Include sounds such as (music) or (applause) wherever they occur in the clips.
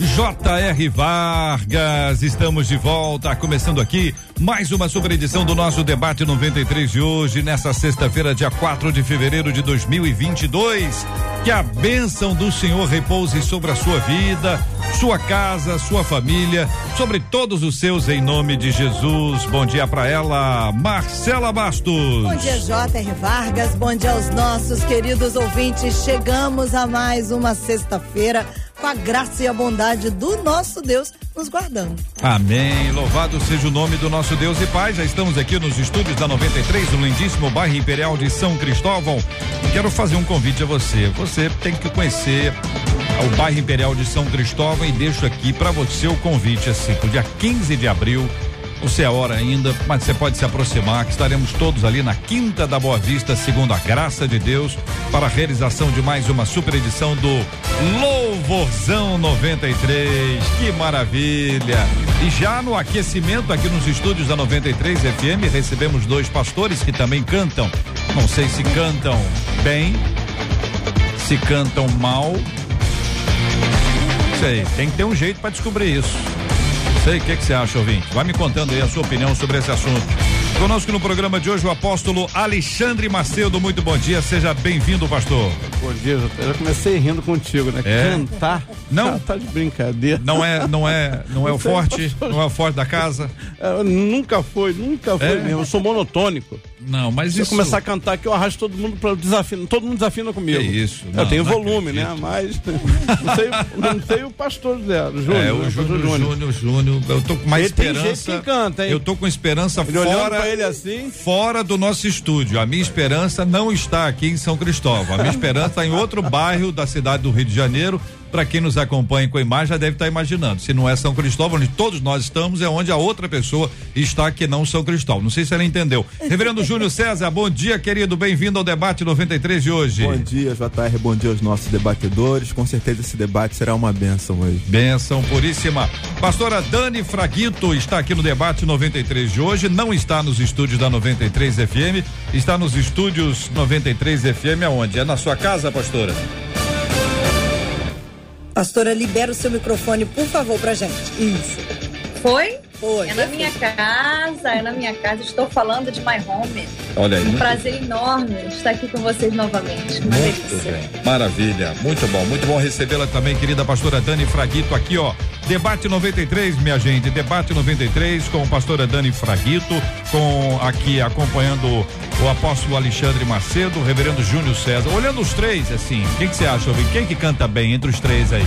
J.R. Vargas. Estamos de volta, começando aqui mais uma super edição do nosso debate 93 de hoje, nessa sexta-feira, dia 4 de fevereiro de 2022. Que a bênção do Senhor repouse sobre a sua vida, sua casa, sua família, sobre todos os seus, em nome de Jesus. Bom dia para ela, Marcela Bastos. Bom dia, J.R. Vargas. Bom dia aos nossos queridos ouvintes. Chegamos a mais uma sexta-feira com a graça e a bondade do nosso Deus nos guardando. Amém. Louvado seja o nome do nosso Deus e Pai. Já estamos aqui nos estúdios da 93, no lindíssimo bairro Imperial de São Cristóvão. Quero fazer um convite a você. Você tem que conhecer o bairro Imperial de São Cristóvão e deixo aqui para você o convite assim, pro dia 15 de abril você é hora ainda, mas você pode se aproximar, que estaremos todos ali na Quinta da Boa Vista, segundo a graça de Deus, para a realização de mais uma super edição do Louvorzão 93. Que maravilha! E já no aquecimento aqui nos estúdios da 93 FM, recebemos dois pastores que também cantam. Não sei se cantam bem, se cantam mal. Sei, tem que ter um jeito para descobrir isso. Sei, o que, que você acha, ouvinte? Vai me contando aí a sua opinião sobre esse assunto. Conosco no programa de hoje o apóstolo Alexandre Macedo. Muito bom dia, seja bem-vindo, pastor. Bom dia, eu já comecei rindo contigo, né? É? Cantar. Não. Tá, tá de brincadeira. Não é, não é, não é o forte, não é o forte da casa. É, nunca foi, nunca foi É? mesmo. Eu sou monotônico. Não, mas Se eu isso. começar a cantar aqui, eu arrasto todo mundo para desafio. Todo mundo desafina comigo. Que isso, Eu não, tenho não volume, né? acredito. Mas não sei, não sei o pastor o Júnior. É, né? o pastor Júnior, Júnior, Júnior, eu tô com mais Ele tem esperança. que canta, hein? Eu tô com esperança Ele fora ele assim. fora do nosso estúdio. A minha esperança não está aqui em São Cristóvão. A minha esperança está em outro bairro da cidade do Rio de Janeiro. Para quem nos acompanha com a imagem já deve estar imaginando. Se não é São Cristóvão, onde todos nós estamos, é onde a outra pessoa está que não São Cristóvão. Não sei se ela entendeu. Reverendo Júnior César, bom dia, querido. Bem-vindo ao debate 93 de hoje. Bom dia, JR, bom dia aos nossos debatedores. Com certeza esse debate será uma benção hoje. Benção puríssima. Pastora Dani Fraguito está aqui no debate 93 de hoje. Não está nos estúdios da 93 FM, está nos estúdios 93 FM aonde? É na sua casa, pastora? Pastora, libera o seu microfone, por favor, pra gente. Isso. Foi? Foi. É na minha casa, é na minha casa. Estou falando de My Home. Olha aí. Um prazer enorme estar aqui com vocês novamente. Uma Muito delícia. bem. Maravilha. Muito bom. Muito bom recebê-la também, querida pastora Dani Fraguito, aqui, ó. Debate 93, minha gente. Debate 93 com a pastora Dani Fraguito, com aqui acompanhando o apóstolo Alexandre Macedo, o reverendo Júnior César. Olhando os três, assim, o que você acha, ouvinte? Quem que canta bem entre os três aí?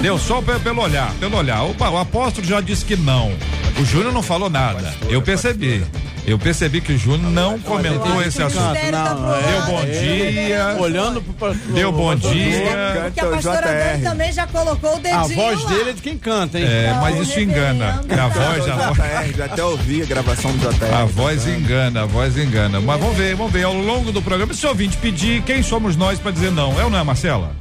Deu só pe- pelo olhar, pelo olhar. Opa, o apóstolo já disse que não. O Júnior não falou nada. Eu percebi. Eu percebi que o Júnior não comentou esse assunto. Boa. Deu bom é, dia. Olhando pro pastor. Deu bom pastor dia. Júnior. Porque a pastora. Dani também já colocou o dedinho A voz lá. dele é de quem canta, hein? É, Não, mas isso engana. A voz, a voz, já até ouvi a gravação do JR. a voz engana, a voz engana. Mas vamos ver, vamos ver ao longo do programa. Se o ouvinte pedir, quem somos nós para dizer não? É ou não é, Marcela?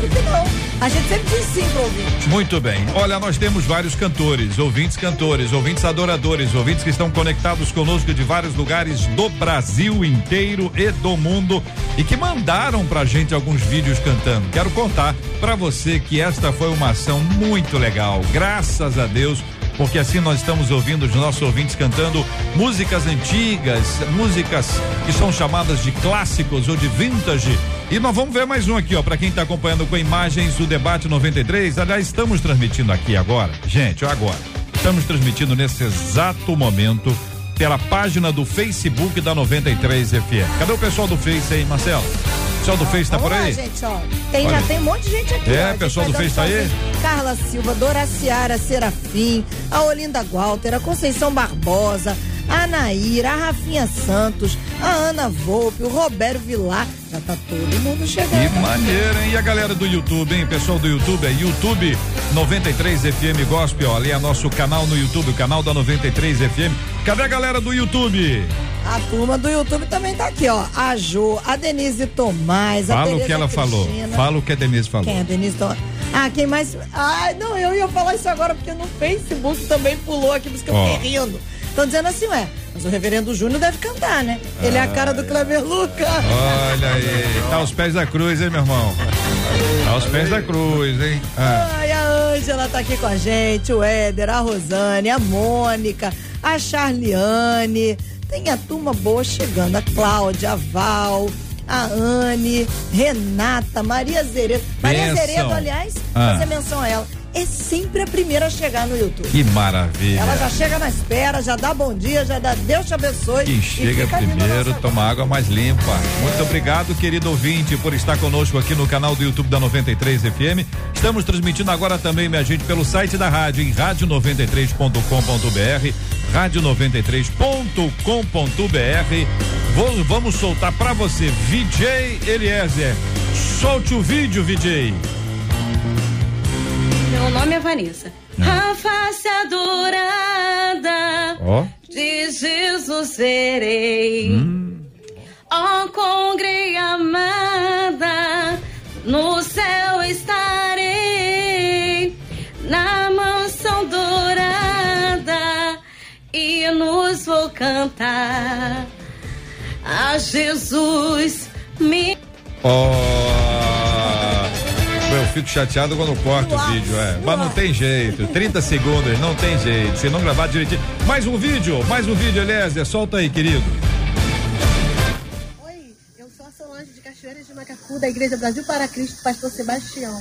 Claro que não. A gente sempre diz sim pro ouvinte. Muito bem. Olha, nós temos vários cantores, ouvintes cantores, ouvintes adoradores, ouvintes que estão conectados conosco de vários lugares do Brasil inteiro e do mundo e que mandaram pra gente alguns vídeos cantando. Quero contar pra você que esta foi uma ação muito legal. Graças a Deus. Porque assim nós estamos ouvindo os nossos ouvintes cantando músicas antigas, músicas que são chamadas de clássicos ou de vintage. E nós vamos ver mais um aqui, ó, para quem está acompanhando com imagens do debate 93. Aliás, estamos transmitindo aqui agora, gente, ó, agora. Estamos transmitindo nesse exato momento pela página do Facebook da 93 FM. Cadê o pessoal do Face aí, Marcelo? O pessoal do Face tá por lá, aí? gente, ó. Tem, Olha. já tem um monte de gente aqui. É, ó. Pessoal do Face tá aí? Carla Silva, Doraciara Serafim, a Olinda Walter, a Conceição Barbosa, a Naíra, a Rafinha Santos, a Ana Volpe, o Roberto Vilar. Já tá todo mundo chegando. Que maneiro, hein? E a galera do YouTube, hein? Pessoal do YouTube, é YouTube 93 FM Gospel. Ali é nosso canal no YouTube, o canal da 93 FM. Cadê a galera do YouTube? A turma do YouTube também tá aqui, ó. A Jo, a Denise Tomás, a Fala o que ela falou. Cristina. Fala o que a Denise falou. Quem é a Denise Tomás? Ah, quem mais? Ai, não, eu ia falar isso agora porque no Facebook também pulou aqui, por isso que eu fiquei rindo. Estão dizendo assim, ué, mas o reverendo Júnior deve cantar, né? Ele é a cara do Cleber Lucas. Olha aí, tá aos pés da cruz, hein, meu irmão? Tá aos pés da cruz, hein? Ah. Ai, a Ângela tá aqui com a gente, o Éder, a Rosane, a Mônica, a Charliane. Tem a turma boa chegando, a Cláudia, a Val, a Anne, Renata, Maria Zeredo. Maria Benção. Zeredo, aliás, Ah. fazer menção a ela, é sempre a primeira a chegar no YouTube. Que maravilha. Ela já chega na espera, já dá bom dia, já dá Deus te abençoe. Quem e chega primeiro toma água mais limpa. Muito obrigado, querido ouvinte, por estar conosco aqui no canal do YouTube da 93 FM. Estamos transmitindo agora também, minha gente, pelo site da rádio, em rádio93.com.br, rádio93.com.br. Vou- Vamos soltar pra você, VJ Eliezer. Solte o vídeo, VJ. Meu nome é Vanessa. A face adorada Ó. de Jesus verei. Ó congre amada, no céu estarei. Na mansão dourada, e nos vou cantar. A Jesus me Ó. Eu fico chateado quando corto o vídeo, é. Mas não tem jeito. 30 segundos, não tem jeito. Se não gravar direitinho. Mais um vídeo, mais um vídeo, Eliezer. Solta aí, querido. Oi, eu sou a Solange de Cachoeiras de Macacu, da Igreja Brasil para Cristo, Pastor Sebastião.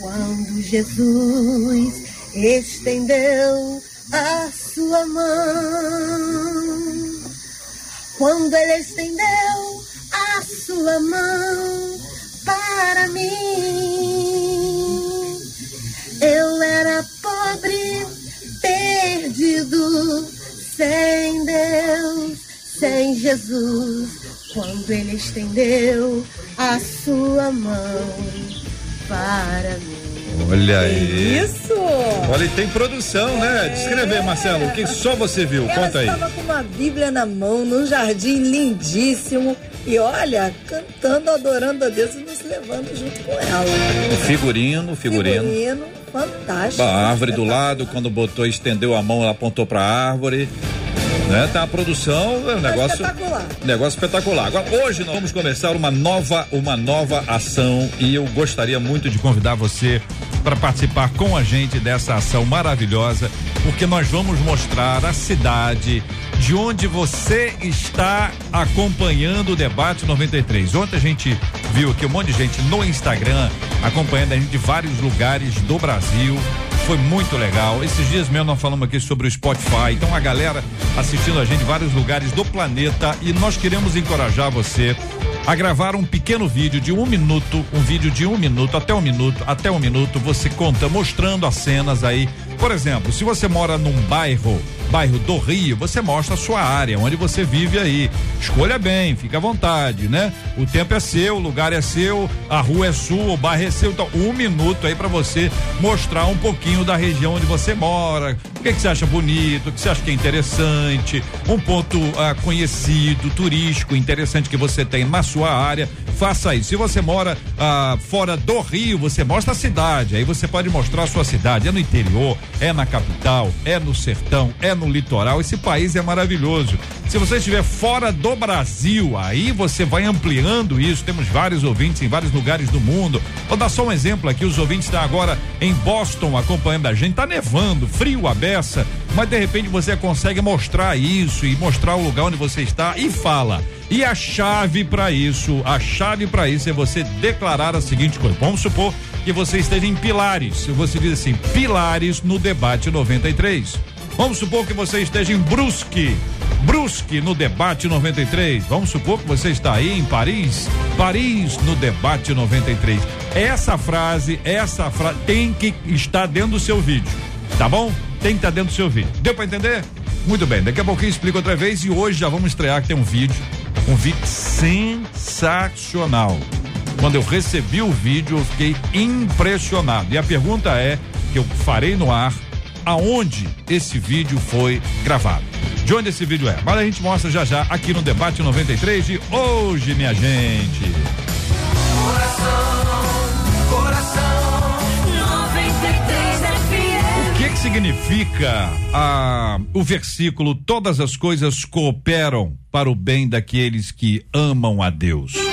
Quando Jesus estendeu a sua mão, quando ele estendeu a sua mão para mim, eu era pobre, perdido, sem Deus, sem Jesus. Quando ele estendeu a sua mão para mim. Olha aí. Isso! Olha, e tem produção, né? Descrever, Marcelo, o que só você viu? Ela Conta aí. estava com uma Bíblia na mão, num jardim lindíssimo. E olha, cantando, adorando a Deus e nos levando junto com ela. Figurino, Figurino, fantástico. A árvore do lado, quando botou, estendeu a mão, ela apontou pra árvore. Né? Tá a produção, é um negócio. espetacular. Negócio espetacular. Agora, hoje nós vamos começar uma nova, uma nova ação e eu gostaria muito de convidar você para participar com a gente dessa ação maravilhosa, porque nós vamos mostrar a cidade de onde você está acompanhando o debate 93. Ontem a gente viu aqui um monte de gente no Instagram acompanhando a gente de vários lugares do Brasil. Foi muito legal. Esses dias mesmo nós falamos aqui sobre o Spotify. Então a galera assistindo a gente de vários lugares do planeta e nós queremos encorajar você a gravar um pequeno vídeo de um minuto, um vídeo de um minuto até um minuto, até um minuto, você conta mostrando as cenas aí. Por exemplo, se você mora num bairro, bairro do Rio, você mostra a sua área, onde você vive aí. Escolha bem, fica à vontade, né? O tempo é seu, o lugar é seu, a rua é sua, o bairro é seu. Então, um minuto aí para você mostrar um pouquinho da região onde você mora. O que, que você acha bonito, o que você acha que é interessante, um ponto ah, conhecido, turístico, interessante que você tem na sua área. Faça isso. Se você mora ah, fora do Rio, você mostra a cidade. Aí você pode mostrar a sua cidade. É no interior, é na capital, é no sertão, é no litoral. Esse país é maravilhoso. Se você estiver fora do Brasil, aí você vai ampliando isso. Temos vários ouvintes em vários lugares do mundo. Vou dar só um exemplo aqui: os ouvintes estão agora em Boston acompanhando a gente. Tá nevando, frio a beça, mas de repente você consegue mostrar isso e mostrar o lugar onde você está e fala. E a chave para isso, a chave para isso é você declarar a seguinte coisa. Vamos supor que você esteja em Pilares. Você diz assim: Pilares no debate 93. Vamos supor que você esteja em Brusque. Brusque no debate 93. Vamos supor que você está aí em Paris. Paris no debate 93. Essa frase, essa frase tem que estar dentro do seu vídeo. Tá bom? Tem que estar dentro do seu vídeo. Deu para entender? Muito bem, daqui a pouquinho explico outra vez e hoje já vamos estrear que tem um vídeo, um vídeo sensacional. Quando eu recebi o vídeo, eu fiquei impressionado. E a pergunta é que eu farei no ar aonde esse vídeo foi gravado. De onde esse vídeo é? Mas a gente mostra já já aqui no debate 93 de hoje, minha gente. O que que significa ah, o versículo todas as coisas cooperam para o bem daqueles que amam a Deus?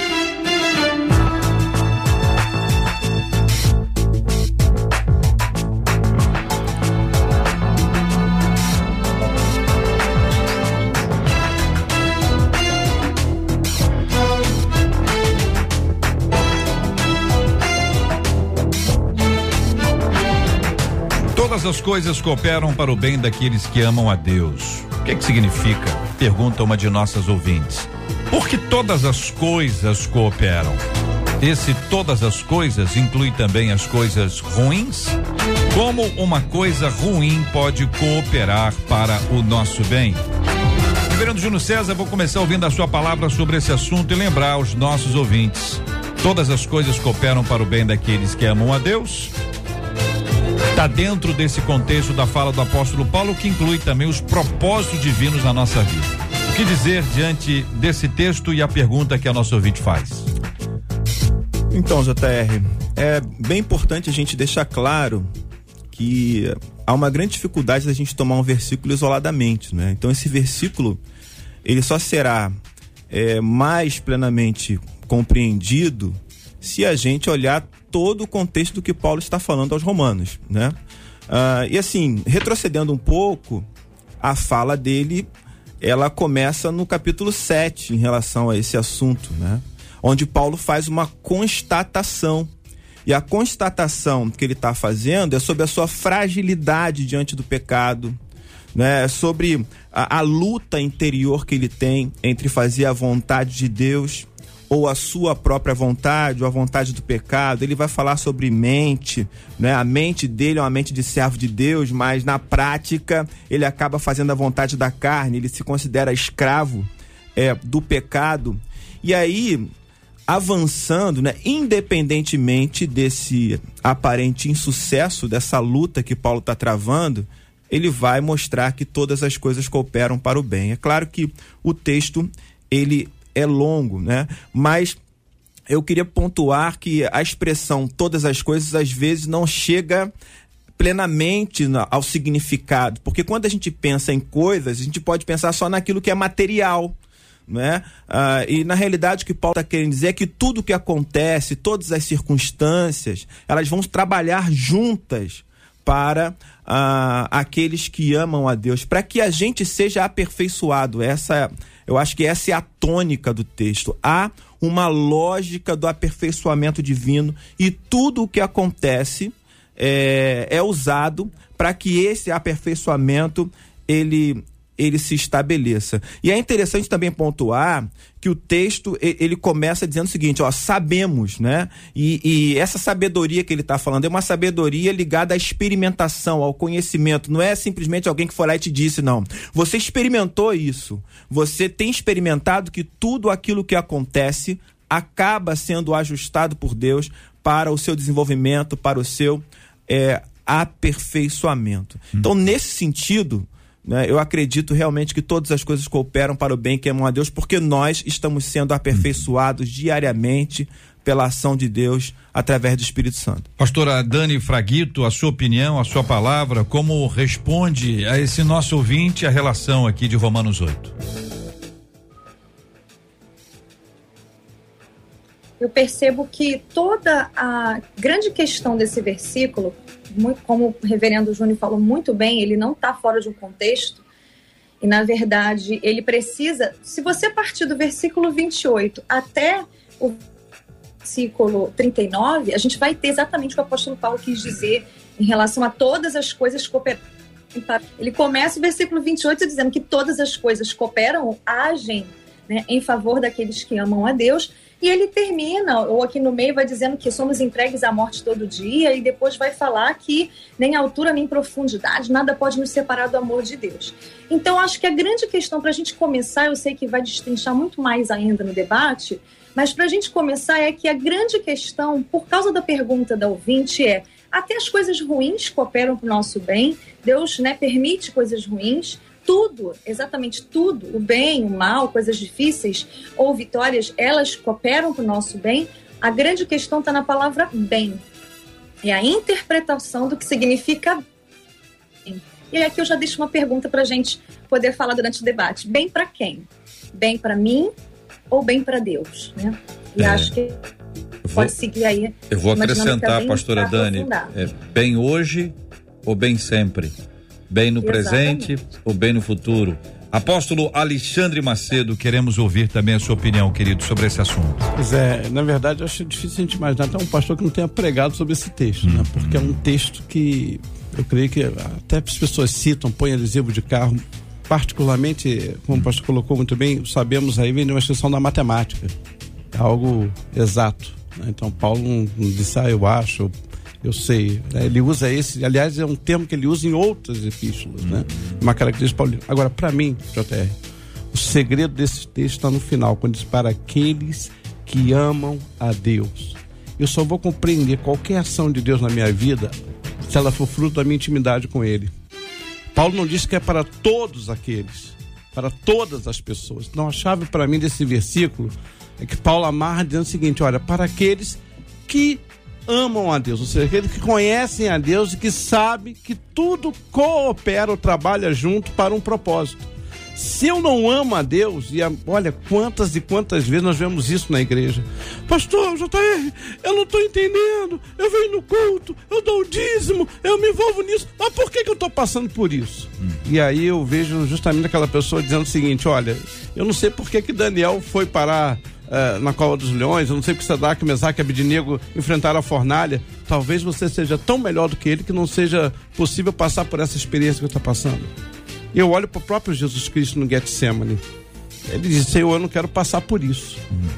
Todas as coisas cooperam para o bem daqueles que amam a Deus. O que, que significa? Pergunta uma de nossas ouvintes. Porque todas as coisas cooperam. Esse todas as coisas inclui também as coisas ruins? Como uma coisa ruim pode cooperar para o nosso bem? Reverendo Júnior César, vou começar ouvindo a sua palavra sobre esse assunto e lembrar aos nossos ouvintes. Todas as coisas cooperam para o bem daqueles que amam a Deus? Está dentro desse contexto da fala do apóstolo Paulo, que inclui também os propósitos divinos na nossa vida. O que dizer diante desse texto e a pergunta que a nossa ouvinte faz? Então, JR, é bem importante a gente deixar claro que há uma grande dificuldade da gente tomar um versículo isoladamente, né? Então, esse versículo ele só será é, mais plenamente compreendido se a gente olhar todo o contexto do que Paulo está falando aos romanos, né? Ah, e assim, retrocedendo um pouco, a fala dele, ela começa no capítulo 7 em relação a esse assunto, né? Onde Paulo faz uma constatação. E a constatação que ele está fazendo é sobre a sua fragilidade diante do pecado, né? É sobre a, a luta interior que ele tem entre fazer a vontade de Deus ou a sua própria vontade, ou a vontade do pecado. Ele vai falar sobre mente, né? A mente dele é uma mente de servo de Deus, mas na prática ele acaba fazendo a vontade da carne, ele se considera escravo é, do pecado. E aí, avançando, né, independentemente desse aparente insucesso, dessa luta que Paulo está travando, ele vai mostrar que todas as coisas cooperam para o bem. É claro que o texto ele é longo, né? Mas eu queria pontuar que a expressão todas as coisas às vezes não chega plenamente ao significado, porque quando a gente pensa em coisas, a gente pode pensar só naquilo que é material, né? Ah, e na realidade o que Paulo está querendo dizer é que tudo que acontece, todas as circunstâncias, elas vão trabalhar juntas para ah, aqueles que amam a Deus, para que a gente seja aperfeiçoado. Essa, eu acho que essa é a tônica do texto. Há uma lógica do aperfeiçoamento divino e tudo o que acontece é, é usado para que esse aperfeiçoamento ele ele se estabeleça. E é interessante também pontuar que o texto ele começa dizendo o seguinte, ó, sabemos, né? E, e essa sabedoria que ele está falando é uma sabedoria ligada à experimentação, ao conhecimento. Não é simplesmente alguém que foi lá e te disse, não. Você experimentou isso. Você tem experimentado que tudo aquilo que acontece acaba sendo ajustado por Deus para o seu desenvolvimento, para o seu é, aperfeiçoamento. Hum. Então, nesse sentido, né? Eu acredito realmente que todas as coisas cooperam para o bem que amam a Deus, porque nós estamos sendo aperfeiçoados diariamente pela ação de Deus através do Espírito Santo. Pastora Dani Fraguito, a sua opinião, a sua palavra, como responde a esse nosso ouvinte a relação aqui de Romanos 8? Eu percebo que toda a grande questão desse versículo muito, como o reverendo Júnior falou muito bem, ele não está fora de um contexto. E, na verdade, ele precisa. Se você partir do versículo 28 até o versículo 39, a gente vai ter exatamente o que o apóstolo Paulo quis dizer em relação a todas as coisas cooperam. Ele começa o versículo 28 dizendo que todas as coisas cooperam, agem né, em favor daqueles que amam a Deus. E ele termina, ou aqui no meio vai dizendo que somos entregues à morte todo dia, e depois vai falar que nem altura nem profundidade, nada pode nos separar do amor de Deus. Então, acho que a grande questão para a gente começar, eu sei que vai destrinchar muito mais ainda no debate, mas para a gente começar é que a grande questão, por causa da pergunta da ouvinte, é até as coisas ruins cooperam para o nosso bem, Deus né, permite coisas ruins, tudo, exatamente tudo, o bem, o mal, coisas difíceis ou vitórias, elas cooperam para o nosso bem. A grande questão está na palavra bem. É a interpretação do que significa bem. E aqui eu já deixo uma pergunta para a gente poder falar durante o debate. Bem para quem? Bem para mim ou bem para Deus? Né? E É. acho que pode seguir aí. Eu vou dinâmica acrescentar, pastora Dani, é, bem hoje ou bem sempre? Bem no Exatamente. presente ou bem no futuro? Apóstolo Alexandre Macedo, queremos ouvir também a sua opinião, querido, sobre esse assunto. Pois é, na verdade eu acho difícil a gente imaginar até um pastor que não tenha pregado sobre esse texto, né? Porque é um texto que eu creio que até as pessoas citam, põem adesivo de carro, particularmente, como o pastor colocou muito bem, sabemos aí, vem de uma expressão da matemática. É algo exato. né? Então Paulo não, não disse, ah, eu acho, eu, sei. né? Ele usa esse, aliás, é um termo que ele usa em outras epístolas, né? Uma característica paulina. Agora, para mim, JR, o segredo desse texto está no final, quando diz para aqueles que amam a Deus. Eu só vou compreender qualquer ação de Deus na minha vida se ela for fruto da minha intimidade com Ele. Paulo não diz que é para todos aqueles, para todas as pessoas. Então a chave para mim desse versículo é que Paulo amarra dizendo o seguinte: olha, para aqueles que amam a Deus, ou seja, aqueles que conhecem a Deus e que sabem que tudo coopera ou trabalha junto para um propósito. Se eu não amo a Deus, e a- olha quantas e quantas vezes nós vemos isso na igreja. Pastor, JR, eu não estou entendendo. Eu venho no culto, eu dou o dízimo, eu me envolvo nisso. Mas por que, que eu estou passando por isso? E aí eu vejo justamente aquela pessoa dizendo o seguinte: olha, eu não sei por que, que Daniel foi parar eh, na cova dos leões, eu não sei porque Sadraque, Mesaque e Abidinego enfrentaram a fornalha. Talvez você seja tão melhor do que ele que não seja possível passar por essa experiência que estou passando. Eu olho para o próprio Jesus Cristo no Getsemane. Ele diz: Senhor, eu não quero passar por isso.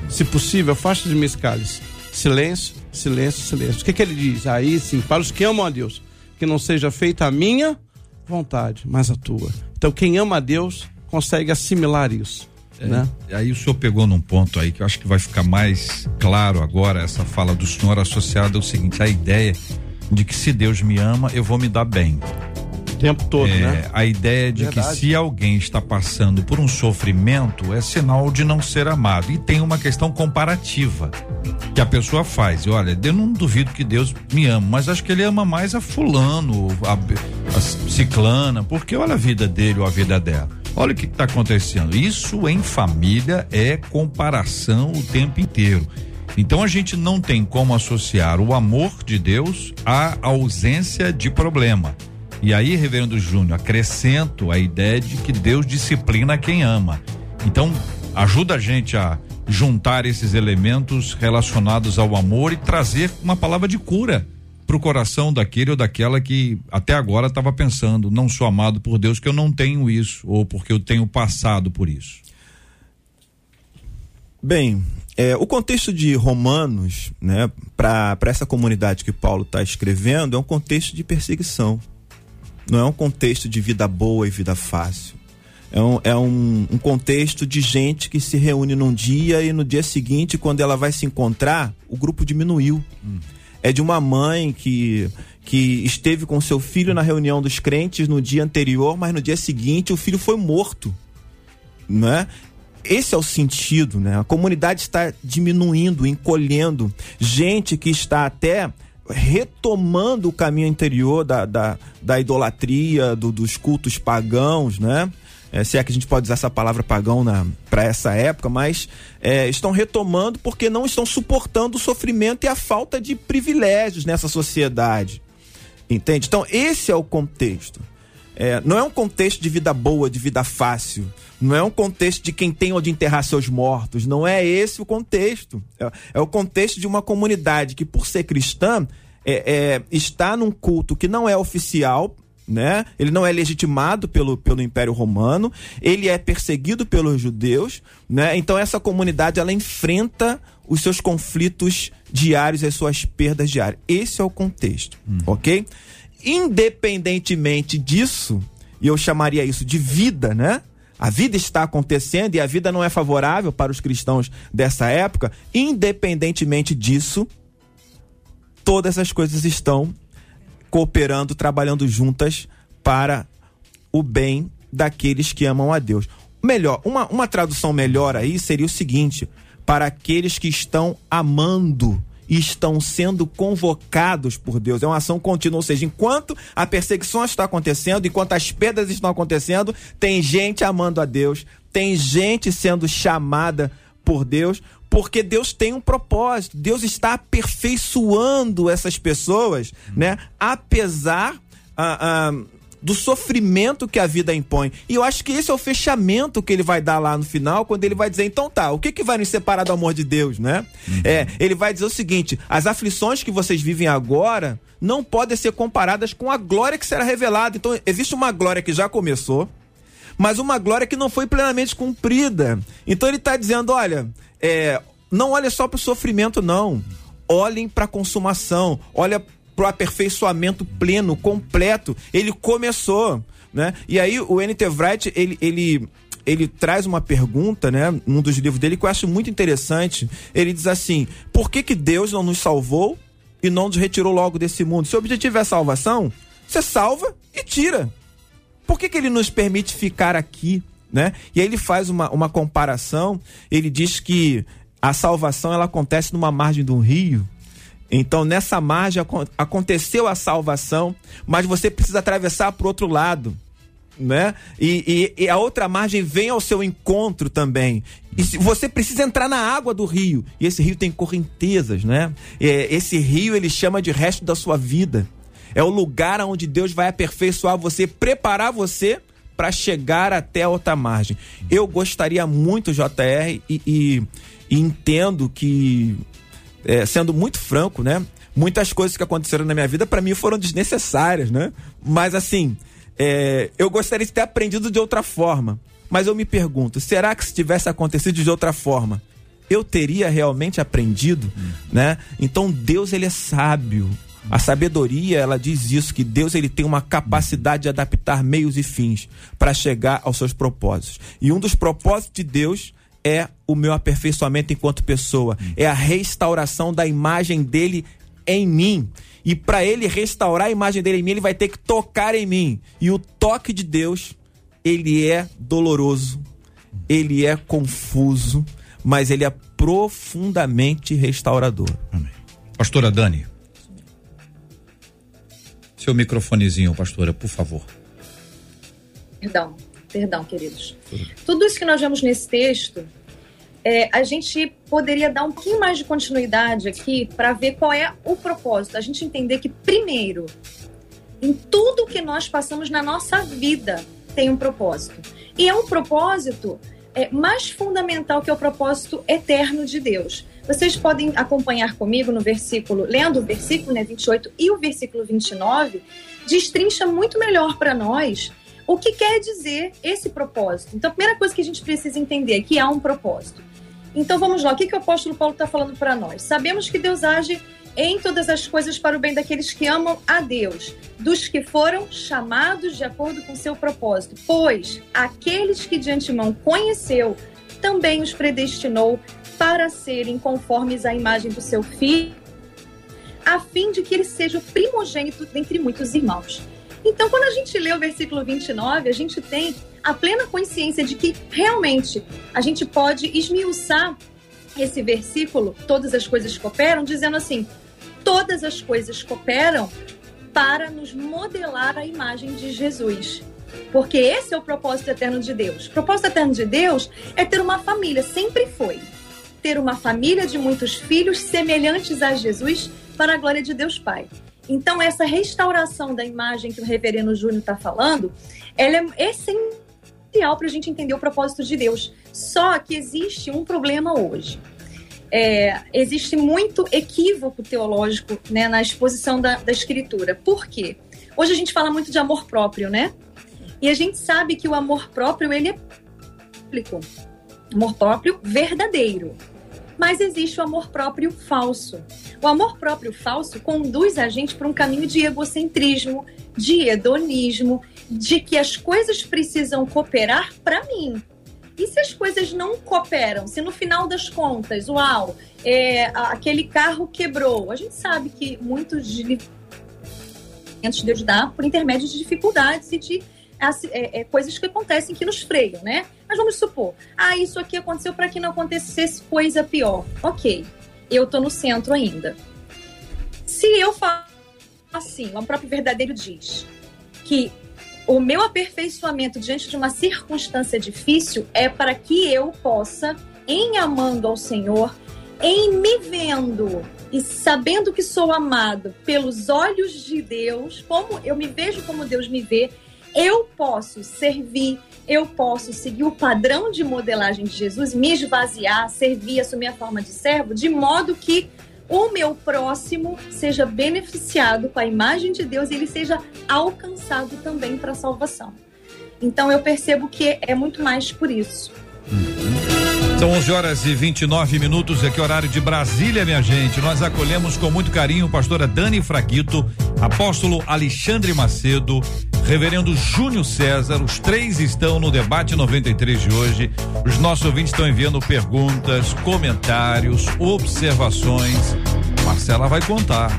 Se possível, afaste de mim esse cálice. Silêncio, silêncio, silêncio. O que, que ele diz? Aí sim, para os que amam a Deus, que não seja feita a minha vontade, mas a tua. Então, quem ama a Deus consegue assimilar isso. Né? E Aí o senhor pegou num ponto aí que eu acho que vai ficar mais claro agora essa fala do senhor associada ao seguinte, a ideia de que se Deus me ama, eu vou me dar bem. O tempo todo, É, né? A ideia de Verdade. que se alguém está passando por um sofrimento é sinal de não ser amado. E tem uma questão comparativa que a pessoa faz. E olha, eu não duvido que Deus me ama, mas acho que ele ama mais a fulano, a, a ciclana, porque olha a vida dele ou a vida dela. Olha o que está acontecendo. Isso em família é comparação o tempo inteiro. Então a gente não tem como associar o amor de Deus à ausência de problema. E aí, reverendo Júnior, acrescento a ideia de que Deus disciplina quem ama. Então, ajuda a gente a juntar esses elementos relacionados ao amor e trazer uma palavra de cura para o coração daquele ou daquela que até agora estava pensando, não sou amado por Deus, que eu não tenho isso, ou porque eu tenho passado por isso. Bem, é, o contexto de Romanos, né, para essa comunidade que Paulo está escrevendo, é um contexto de perseguição. Não é um contexto de vida boa e vida fácil. É um, é um, um contexto de gente que se reúne num dia e no dia seguinte, quando ela vai se encontrar, o grupo diminuiu. É de uma mãe que, que esteve com seu filho na reunião dos crentes no dia anterior, mas no dia seguinte o filho foi morto. Né? Esse é o sentido, né? A comunidade está diminuindo, encolhendo. Gente que está até retomando o caminho anterior da, da, da idolatria, do- dos cultos pagãos, né? É, se é que a gente pode usar essa palavra pagão para essa época, mas é, estão retomando porque não estão suportando o sofrimento e a falta de privilégios nessa sociedade. Entende? Então, esse é o contexto. É, não é um contexto de vida boa, de vida fácil. Não é um contexto de quem tem onde enterrar seus mortos. Não é esse o contexto. É, é o contexto de uma comunidade que, por ser cristã, é, é, está num culto que não é oficial, né? Ele não é legitimado pelo, pelo Império Romano, ele é perseguido pelos judeus, né? Então essa comunidade ela enfrenta os seus conflitos diários, as suas perdas diárias. Esse é o contexto, hum. ok? Independentemente disso, e eu chamaria isso de vida, né? A vida está acontecendo e a vida não é favorável para os cristãos dessa época. Independentemente disso, todas as coisas estão cooperando, trabalhando juntas para o bem daqueles que amam a Deus. Melhor, uma, uma tradução melhor aí seria o seguinte: para aqueles que estão amando e estão sendo convocados por Deus. É uma ação contínua, ou seja, enquanto a perseguição está acontecendo, enquanto as pedras estão acontecendo, tem gente amando a Deus, tem gente sendo chamada por Deus, porque Deus tem um propósito. Deus está aperfeiçoando essas pessoas, né? Apesar ah, ah, do sofrimento que a vida impõe. E eu acho que esse é o fechamento que ele vai dar lá no final, quando ele vai dizer, então tá, o que, que vai nos separar do amor de Deus, né? Uhum. É, ele vai dizer o seguinte: as aflições que vocês vivem agora não podem ser comparadas com a glória que será revelada. Então, existe uma glória que já começou, mas uma glória que não foi plenamente cumprida. Então ele está dizendo: olha, é, não olhe só para o sofrimento, não. Olhem para a consumação, olha pro aperfeiçoamento pleno, completo. Ele começou, né? E aí o N.T. Wright, ele, ele, ele traz uma pergunta, né? Num dos livros dele que eu acho muito interessante. Ele diz assim: por que, que Deus não nos salvou e não nos retirou logo desse mundo? Se o objetivo é salvação, você salva e tira. Por que, que ele nos permite ficar aqui? Né? E aí ele faz uma, uma comparação, ele diz que a salvação ela acontece numa margem de um rio então, nessa margem aconteceu a salvação, mas você precisa atravessar para o outro lado. Né? E, e, e, a outra margem vem ao seu encontro também. E você precisa entrar na água do rio. E esse rio tem correntezas, né? Esse rio ele chama de resto da sua vida. É o lugar onde Deus vai aperfeiçoar você, preparar você para chegar até a outra margem. Eu gostaria muito, JR, e, e, e entendo que é, sendo muito franco, né? Muitas coisas que aconteceram na minha vida para mim foram desnecessárias, né? Mas assim, é, eu gostaria de ter aprendido de outra forma. Mas eu me pergunto, será que se tivesse acontecido de outra forma, eu teria realmente aprendido, hum. né? Então Deus ele é sábio. A sabedoria, ela diz isso que Deus ele tem uma capacidade de adaptar meios e fins para chegar aos seus propósitos. E um dos propósitos de Deus é o meu aperfeiçoamento enquanto pessoa, é a restauração da imagem dele em mim. E para ele restaurar a imagem dele em mim, ele vai ter que tocar em mim. E o toque de Deus, ele é doloroso, ele é confuso, mas ele é profundamente restaurador. Amém. Pastora Dani. Seu microfonezinho, pastora, por favor. Perdão, perdão, queridos. Tudo isso que nós vemos nesse texto é, a gente poderia dar um pouquinho mais de continuidade aqui para ver qual é o propósito. A gente entender que, primeiro, em tudo que nós passamos na nossa vida tem um propósito. E é um propósito é, mais fundamental que é o propósito eterno de Deus. Vocês podem acompanhar comigo no versículo, lendo o versículo né, 28 e o versículo 29, destrincha muito melhor para nós o que quer dizer esse propósito. Então, a primeira coisa que a gente precisa entender é que há um propósito. Então vamos lá, o que, que o apóstolo Paulo está falando para nós? Sabemos que Deus age em todas as coisas para o bem daqueles que amam a Deus, dos que foram chamados de acordo com seu propósito. Pois aqueles que de antemão conheceu, também os predestinou para serem conformes à imagem do seu filho, a fim de que ele seja o primogênito dentre muitos irmãos. Então, quando a gente lê o versículo 29, a gente tem a plena consciência de que realmente a gente pode esmiuçar esse versículo, todas as coisas cooperam, dizendo assim: todas as coisas cooperam para nos modelar a imagem de Jesus. Porque esse é o propósito eterno de Deus. O propósito eterno de Deus é ter uma família, sempre foi. Ter uma família de muitos filhos semelhantes a Jesus para a glória de Deus Pai. Então, essa restauração da imagem que o reverendo Júnior está falando, ela é essencial para a gente entender o propósito de Deus. Só que existe um problema hoje. É, existe muito equívoco teológico né, na exposição da, da Escritura. Por quê? Hoje a gente fala muito de amor próprio, né? E a gente sabe que o amor próprio, ele é público. Amor próprio verdadeiro. Mas existe o amor próprio falso. O amor próprio falso conduz a gente para um caminho de egocentrismo, de hedonismo, de que as coisas precisam cooperar para mim. E se as coisas não cooperam? Se no final das contas, uau, é, aquele carro quebrou, a gente sabe que muitos de Deus dá por intermédio de dificuldades e de é, é, coisas que acontecem que nos freiam, né? Mas vamos supor, ah, isso aqui aconteceu para que não acontecesse coisa pior. Ok, eu tô no centro ainda. Se eu falo assim, o próprio verdadeiro diz que o meu aperfeiçoamento diante de uma circunstância difícil é para que eu possa, em amando ao Senhor, em me vendo e sabendo que sou amado pelos olhos de Deus, como eu me vejo como Deus me vê, eu posso servir, eu posso seguir o padrão de modelagem de Jesus, me esvaziar, servir, assumir a forma de servo, de modo que o meu próximo seja beneficiado com a imagem de Deus e ele seja alcançado também para a salvação. Então eu percebo que é muito mais por isso. São 11 horas e 29 minutos, aqui horário de Brasília, minha gente. Nós acolhemos com muito carinho pastora Dani Fraguito, apóstolo Alexandre Macedo, reverendo Júnior César. Os três estão no debate 93 de hoje. Os nossos ouvintes estão enviando perguntas, comentários, observações. Marcela vai contar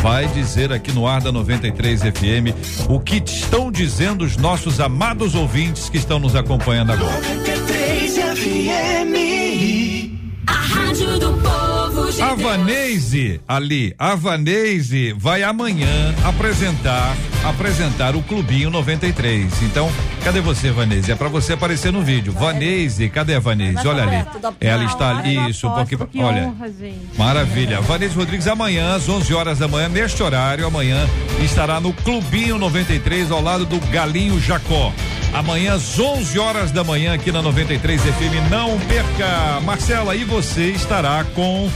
vai dizer aqui no ar da 93 FM o que estão dizendo os nossos amados ouvintes que estão nos acompanhando agora. 93 FM. A Rádio do Povo. A ali, a Vanese vai amanhã apresentar apresentar o Clubinho 93. Então, cadê você, Vanese? É para você aparecer no vídeo. Vanese, cadê a Vanese? Olha ali. Ela está ali, isso, porque olha. Maravilha. Vanese Rodrigues amanhã às 11 horas da manhã, neste horário, amanhã estará no Clubinho 93 ao lado do Galinho Jacó. Amanhã às 11 horas da manhã aqui na 93 FM. Não perca. Marcela, e você estará com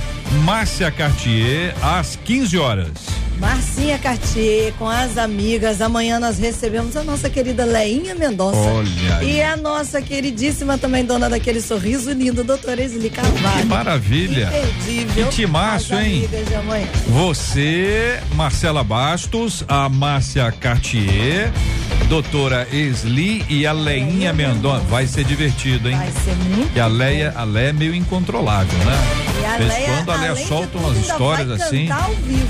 Márcia Cartier às 15 horas. Marcinha Cartier com as amigas. Amanhã nós recebemos a nossa querida Leinha Mendonça. Olha. E a nossa queridíssima também dona daquele sorriso lindo, doutora Esli Carvalho. Que maravilha. Imperdível. Que timaço, hein? Você, Marcela Bastos, a Márcia Cartier doutora Esli e a Leinha Mendonça. Vai ser divertido, hein? Vai ser muito. E a Leia, a Leia é meio incontrolável, né? Leia, quando a Leia solta umas histórias assim.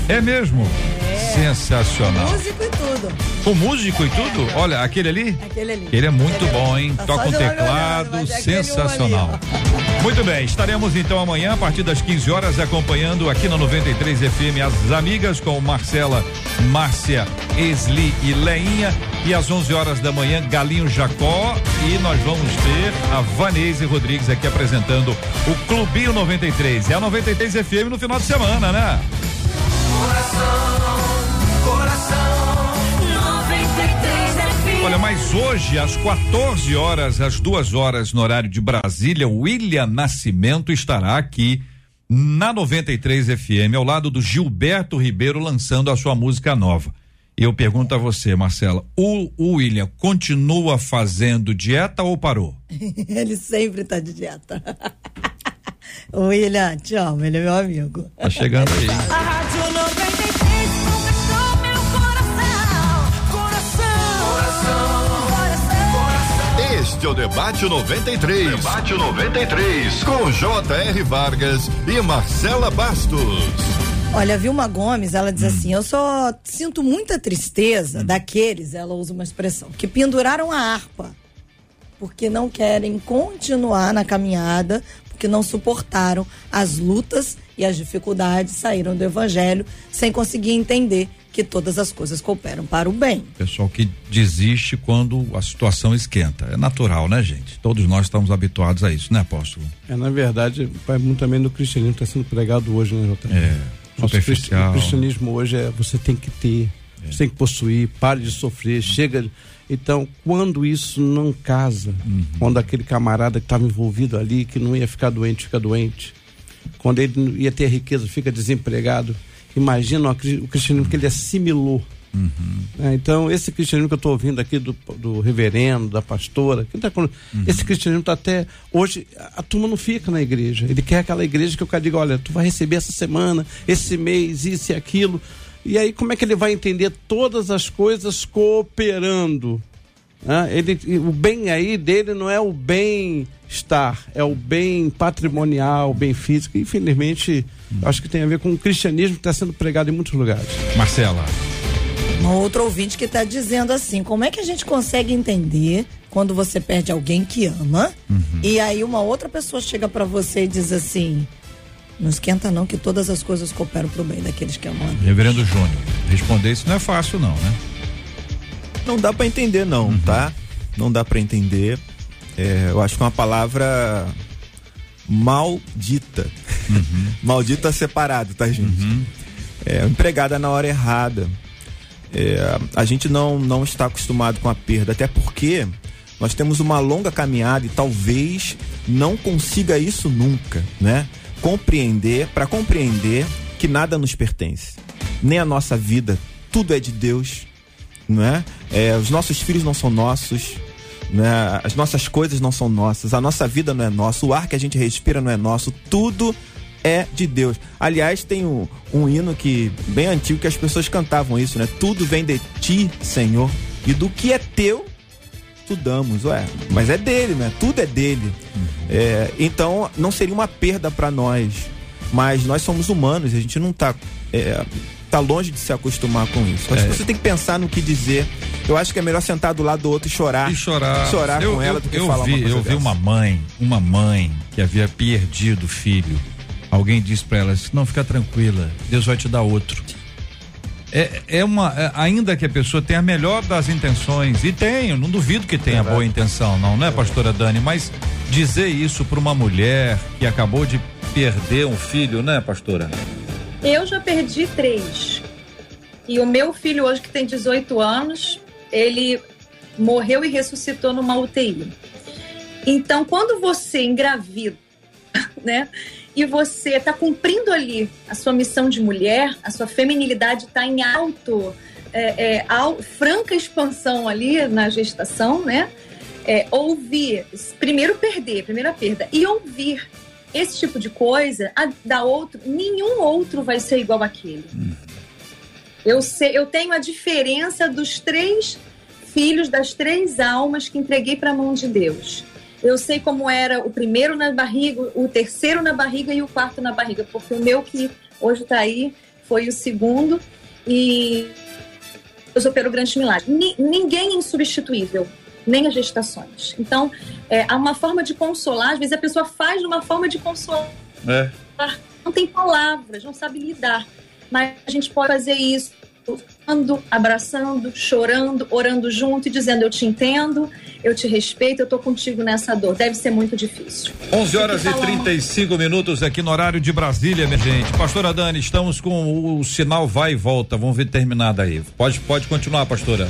É mesmo? É. Sensacional. Músico e tudo. Com músico e tudo? Olha, aquele ali? Aquele ali. Ele é muito aquele bom, hein? Tá Toca um teclado, olhando, é sensacional. muito bem, estaremos então amanhã, a partir das 15 horas, acompanhando aqui na 93 FM as amigas com Marcela, Márcia, Esli e Leinha. E às 11 horas da manhã, Galinho Jacó. E nós vamos ter a Vanese Rodrigues aqui apresentando o Clubinho 93. É a 93 FM no final de semana, né? Coração, mas hoje, às 14 horas, às duas horas, no horário de Brasília, William Nascimento estará aqui na 93 FM, ao lado do Gilberto Ribeiro, lançando a sua música nova. Eu pergunto a você, Marcela, o, o William continua fazendo dieta ou parou? (laughs) ele sempre está de dieta. (laughs) o William, te amo, ele é meu amigo. Tá chegando aí. (laughs) Este é o Debate 93. Debate 93, com J.R. Vargas e Marcela Bastos. Olha, a Vilma Gomes, ela diz hum. assim: eu só sinto muita tristeza hum. daqueles, ela usa uma expressão, que penduraram a harpa, porque não querem continuar na caminhada, porque não suportaram as lutas e as dificuldades, saíram do evangelho sem conseguir entender que todas as coisas cooperam para o bem. Pessoal que desiste quando a situação esquenta. É natural, né, gente? Todos nós estamos habituados a isso, né, apóstolo? É, na verdade, vai muito também do cristianismo que está sendo pregado hoje, né, Jota? É superficial. O cristianismo hoje é você tem que ter, é. você tem que possuir, pare de sofrer, chega. Então, quando isso não casa, uhum. quando aquele camarada que estava envolvido ali, que não ia ficar doente, fica doente, quando ele ia ter riqueza, fica desempregado, imagina o cristianismo que ele assimilou É, então, esse cristianismo que eu estou ouvindo aqui do, do reverendo, da pastora, tá com- esse cristianismo está até. Hoje, a, a turma não fica na igreja. Ele quer aquela igreja que o cara diga: olha, tu vai receber essa semana, esse mês, isso e aquilo. E aí, como é que ele vai entender todas as coisas cooperando? Né? ele, o bem aí dele não é o bem-estar, é o bem patrimonial, o bem físico. Infelizmente, acho que tem a ver com o cristianismo que está sendo pregado em muitos lugares. Marcela. Uma outra ouvinte que está dizendo assim: como é que a gente consegue entender quando você perde alguém que ama e aí uma outra pessoa chega para você e diz assim: não esquenta não que todas as coisas cooperam pro bem daqueles que amam. a Deus." Reverendo Júnior. Responder isso não é fácil, não, né? Não dá pra entender, não, tá? Não dá pra entender. É, eu acho que é uma palavra maldita. (laughs) maldita separado, tá, gente? É, empregada na hora errada. É, a gente não, não está acostumado com a perda, até porque nós temos uma longa caminhada e talvez não consiga isso nunca, né? Compreender, para compreender que nada nos pertence, nem a nossa vida, tudo é de Deus, não é? Os nossos filhos não são nossos, né? As nossas coisas não são nossas, a nossa vida não é nossa, o ar que a gente respira não é nosso, tudo é de Deus. Aliás, tem um, um hino que bem antigo que as pessoas cantavam isso, né? Tudo vem de ti, Senhor, e do que é teu tu damos, ué, mas é dele, né? Tudo é dele. É, então não seria uma perda para nós, mas nós somos humanos, a gente não tá é, tá longe de se acostumar com isso. Acho É. que você tem que pensar no que dizer. Eu acho que é melhor sentar do lado do outro e chorar. E chorar. Chorar eu, com ela eu, do que eu falar vi, uma coisa Eu vi dessa. uma mãe, uma mãe que havia perdido o filho. Alguém disse pra ela, não, fica tranquila, Deus vai te dar outro. É, é uma, é, ainda que a pessoa tenha a melhor das intenções, e eu não duvido que tenha boa intenção, não, né, pastora Dani? Mas dizer isso pra uma mulher que acabou de perder um filho, né, pastora? Eu já perdi três. E o meu filho, hoje, que tem 18 anos, ele morreu e ressuscitou numa UTI. Então, quando você engravida, (laughs) né? E você está cumprindo ali a sua missão de mulher, a sua feminilidade está em alto, é, é, franca expansão ali na gestação, né? É, ouvir, primeiro perder, primeira perda, e ouvir esse tipo de coisa, a, da outro, nenhum outro vai ser igual àquele. Eu, sei, eu tenho a diferença dos três filhos, das três almas que entreguei para a mão de Deus. Eu sei como era o primeiro na barriga, o terceiro na barriga e o quarto na barriga, porque o meu que hoje está aí foi o segundo e Deus operou grandes milagres. Ni- ninguém é insubstituível, nem as gestações. Então, é, há uma forma de consolar, às vezes a pessoa faz uma forma de consolar É. não tem palavras, não sabe lidar. Mas a gente pode fazer isso falando, abraçando, chorando, orando junto e dizendo: Eu te entendo, eu te respeito, eu tô contigo nessa dor. Deve ser muito difícil. 11 horas e Tem que falar 35 minutos aqui no horário de Brasília, minha gente. Pastora Dani, estamos com o, o sinal vai e volta. Vamos ver terminado aí. Pode, pode continuar, pastora.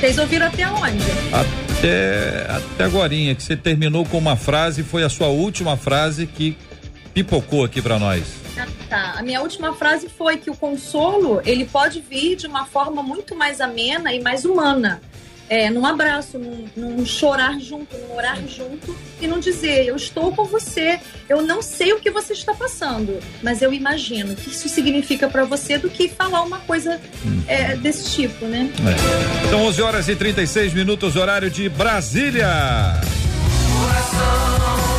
Vocês ouviram até onde? Até, até agorinha, que você terminou com uma frase, foi a sua última frase que pipocou aqui pra nós. Ah, Tá. A minha última frase foi que o consolo ele pode vir de uma forma muito mais amena e mais humana. É, num abraço, num, num chorar junto, num orar junto e não dizer eu estou com você, eu não sei o que você está passando, mas eu imagino o que isso significa para você do que falar uma coisa é, desse tipo, né? É. São 11 horas e 36 minutos, horário de Brasília. No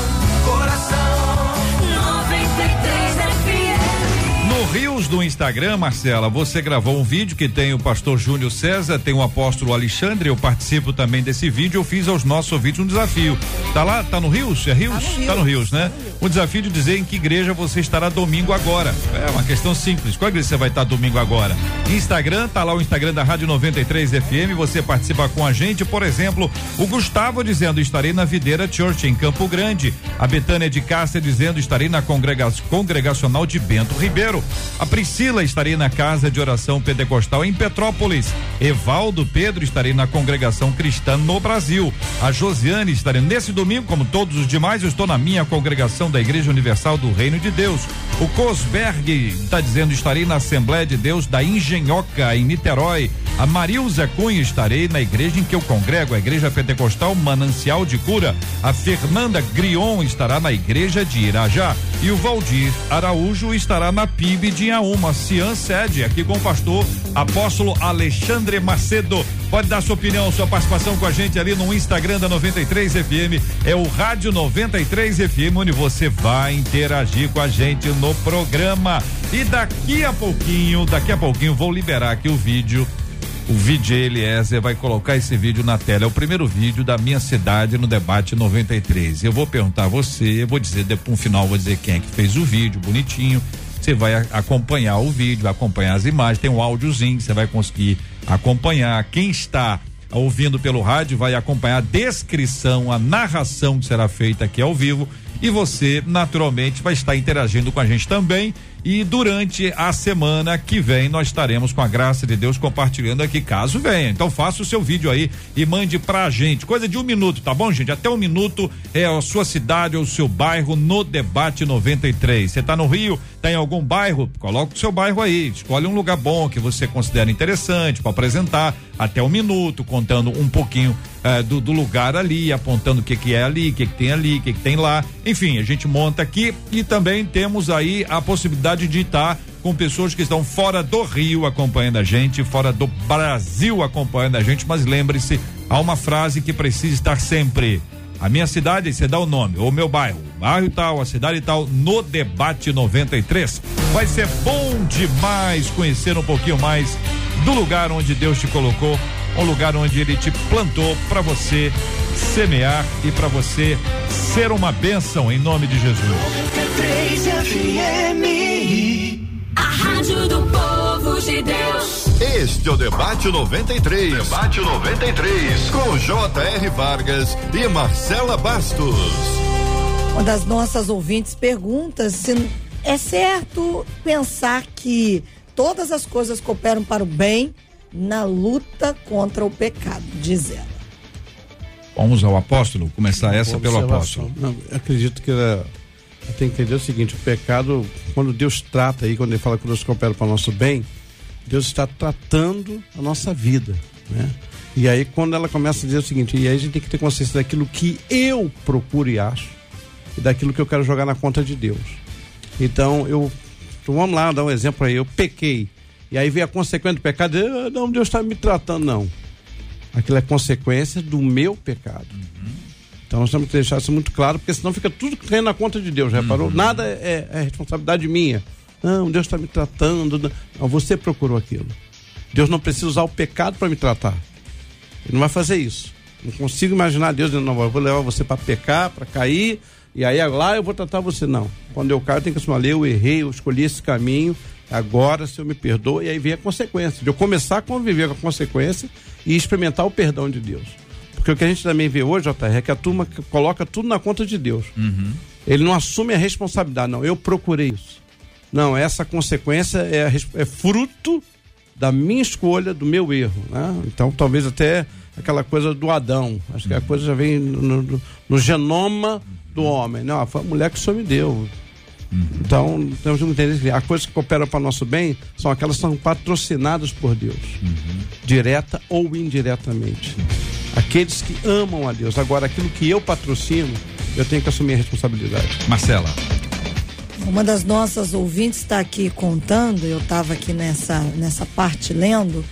Rios do Instagram, Marcela, você gravou um vídeo que tem o pastor Júnior César, tem o apóstolo Alexandre, eu participo também desse vídeo, eu fiz aos nossos ouvintes um desafio. Tá lá, tá no Rios? É Rios? no Tá no Rios, Rios, né? O desafio de dizer em que igreja você estará domingo agora. É uma questão simples. Qual igreja você vai estar domingo agora? Instagram, tá lá o Instagram da Rádio 93 FM, você participa com a gente, por exemplo, o Gustavo dizendo estarei na Videira Church em Campo Grande. A Betânia de Cássia dizendo estarei na congrega- congregacional de Bento Ribeiro. A Pri Priscila estarei na casa de oração pentecostal em Petrópolis. Evaldo Pedro estarei na congregação cristã no Brasil. A Josiane estarei nesse domingo, como todos os demais, eu estou na minha congregação da Igreja Universal do Reino de Deus. O Cosberg está dizendo estarei na Assembleia de Deus da Engenhoca em Niterói. A Marilza Cunha estarei na igreja em que eu congrego, a Igreja Pentecostal Manancial de Cura. A Fernanda Grion estará na igreja de Irajá e o Valdir Araújo estará na PIB de Inhaúma. Cian sede aqui com o pastor apóstolo Alexandre Macedo. Pode dar sua opinião, sua participação com a gente ali no Instagram da 93 FM. É o Rádio 93 FM, onde você vai interagir com a gente no programa. E daqui a pouquinho, daqui a pouquinho, vou liberar aqui o vídeo o VJ Eliezer vai colocar esse vídeo na tela. É o primeiro vídeo da minha cidade no debate 93. Eu vou perguntar a você, eu vou dizer, depois no final, vou dizer quem é que fez o vídeo, bonitinho. Você vai acompanhar o vídeo, acompanhar as imagens, tem um áudiozinho que você vai conseguir acompanhar. Quem está ouvindo pelo rádio vai acompanhar a descrição, a narração que será feita aqui ao vivo e você naturalmente vai estar interagindo com a gente também e durante a semana que vem nós estaremos com a graça de Deus compartilhando aqui, caso venha. Então faça o seu vídeo aí e mande pra gente. Coisa de um minuto, tá bom, gente? Até um minuto é a sua cidade ou o seu bairro no debate 93. Você tá no Rio, tá em algum bairro? Coloca o seu bairro aí. Escolhe um lugar bom que você considera interessante para apresentar. Até um minuto, contando um pouquinho eh, do, do, lugar ali, apontando o que, que é ali, o que, que tem ali, o que, que tem lá. Enfim, a gente monta aqui e também temos aí a possibilidade de estar com pessoas que estão fora do Rio acompanhando a gente, fora do Brasil acompanhando a gente, mas lembre-se, há uma frase que precisa estar sempre. A minha cidade, você dá o nome, ou meu bairro, bairro tal, a cidade tal, no debate 93. Vai ser bom demais conhecer um pouquinho mais do lugar onde Deus te colocou, um lugar onde Ele te plantou para você semear e para você ser uma bênção em nome de Jesus. 93 FM, a rádio do povo de Deus. Este é o Debate 93. Debate 93. Com J.R. Vargas e Marcela Bastos. Uma das nossas ouvintes pergunta se é certo pensar que todas as coisas cooperam para o bem na luta contra o pecado, diz ela. Vamos ao apóstolo, começar essa pelo apóstolo. Não, acredito que tem que entender o seguinte: o pecado, quando Deus trata aí, quando ele fala que Deus coopera para o nosso bem, Deus está tratando a nossa vida, né? E aí, quando ela começa a dizer o seguinte, e aí a gente tem que ter consciência daquilo que eu procuro e acho, e daquilo que eu quero jogar na conta de Deus. Então, eu. Então vamos lá, dar um exemplo aí. Eu pequei. E aí vem a consequência do pecado, ah, não, Deus está me tratando, não. Aquilo é consequência do meu pecado. Uhum. Então nós temos que deixar isso muito claro, porque senão fica tudo caindo na conta de Deus, reparou? Uhum. Nada é, é, responsabilidade minha. Não, Deus está me tratando. Não, você procurou aquilo. Deus não precisa usar o pecado para me tratar. Ele não vai fazer isso. Não consigo imaginar Deus dizendo, não, eu vou levar você para pecar, para cair, e aí lá eu vou tratar você. Não. Quando eu caio, eu tenho que assumir, eu errei, eu escolhi esse caminho, agora se eu me perdoa, e aí vem a consequência, de eu começar a conviver com a consequência e experimentar o perdão de Deus. Porque o que a gente também vê hoje, JR, é que a turma coloca tudo na conta de Deus. Uhum. Ele não assume a responsabilidade, não. Eu procurei isso. Não, essa consequência é, é fruto da minha escolha, do meu erro. Né? Então, talvez até aquela coisa do Adão. Acho que a coisa já vem no, no, no genoma do homem. Não, foi a mulher que o Senhor me deu. Uhum. Então, temos que entender que as coisas que cooperam para nosso bem são aquelas que são patrocinadas por Deus, uhum. direta ou indiretamente. Aqueles que amam a Deus. Agora, aquilo que eu patrocino, eu tenho que assumir a responsabilidade. Marcela. Uma das nossas ouvintes está aqui contando, eu estava aqui nessa, nessa parte lendo.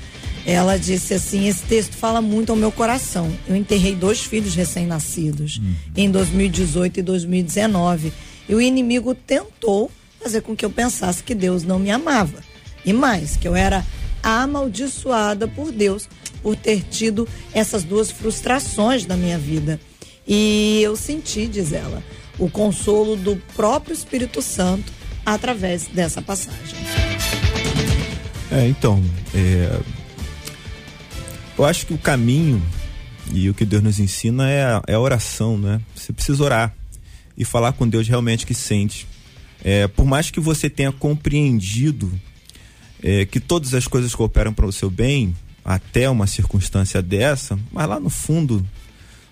Ela disse assim: esse texto fala muito ao meu coração. Eu enterrei dois filhos recém-nascidos Uhum. em 2018 e 2019. E o inimigo tentou fazer com que eu pensasse que Deus não me amava. E mais, que eu era amaldiçoada por Deus por ter tido essas duas frustrações na minha vida. E eu senti, diz ela, o consolo do próprio Espírito Santo através dessa passagem. É, então, é, eu acho que o caminho e o que Deus nos ensina é a, é a oração, né? Você precisa orar e falar com Deus realmente que sente. É, por mais que você tenha compreendido é, que todas as coisas cooperam para o seu bem, até uma circunstância dessa, mas lá no fundo,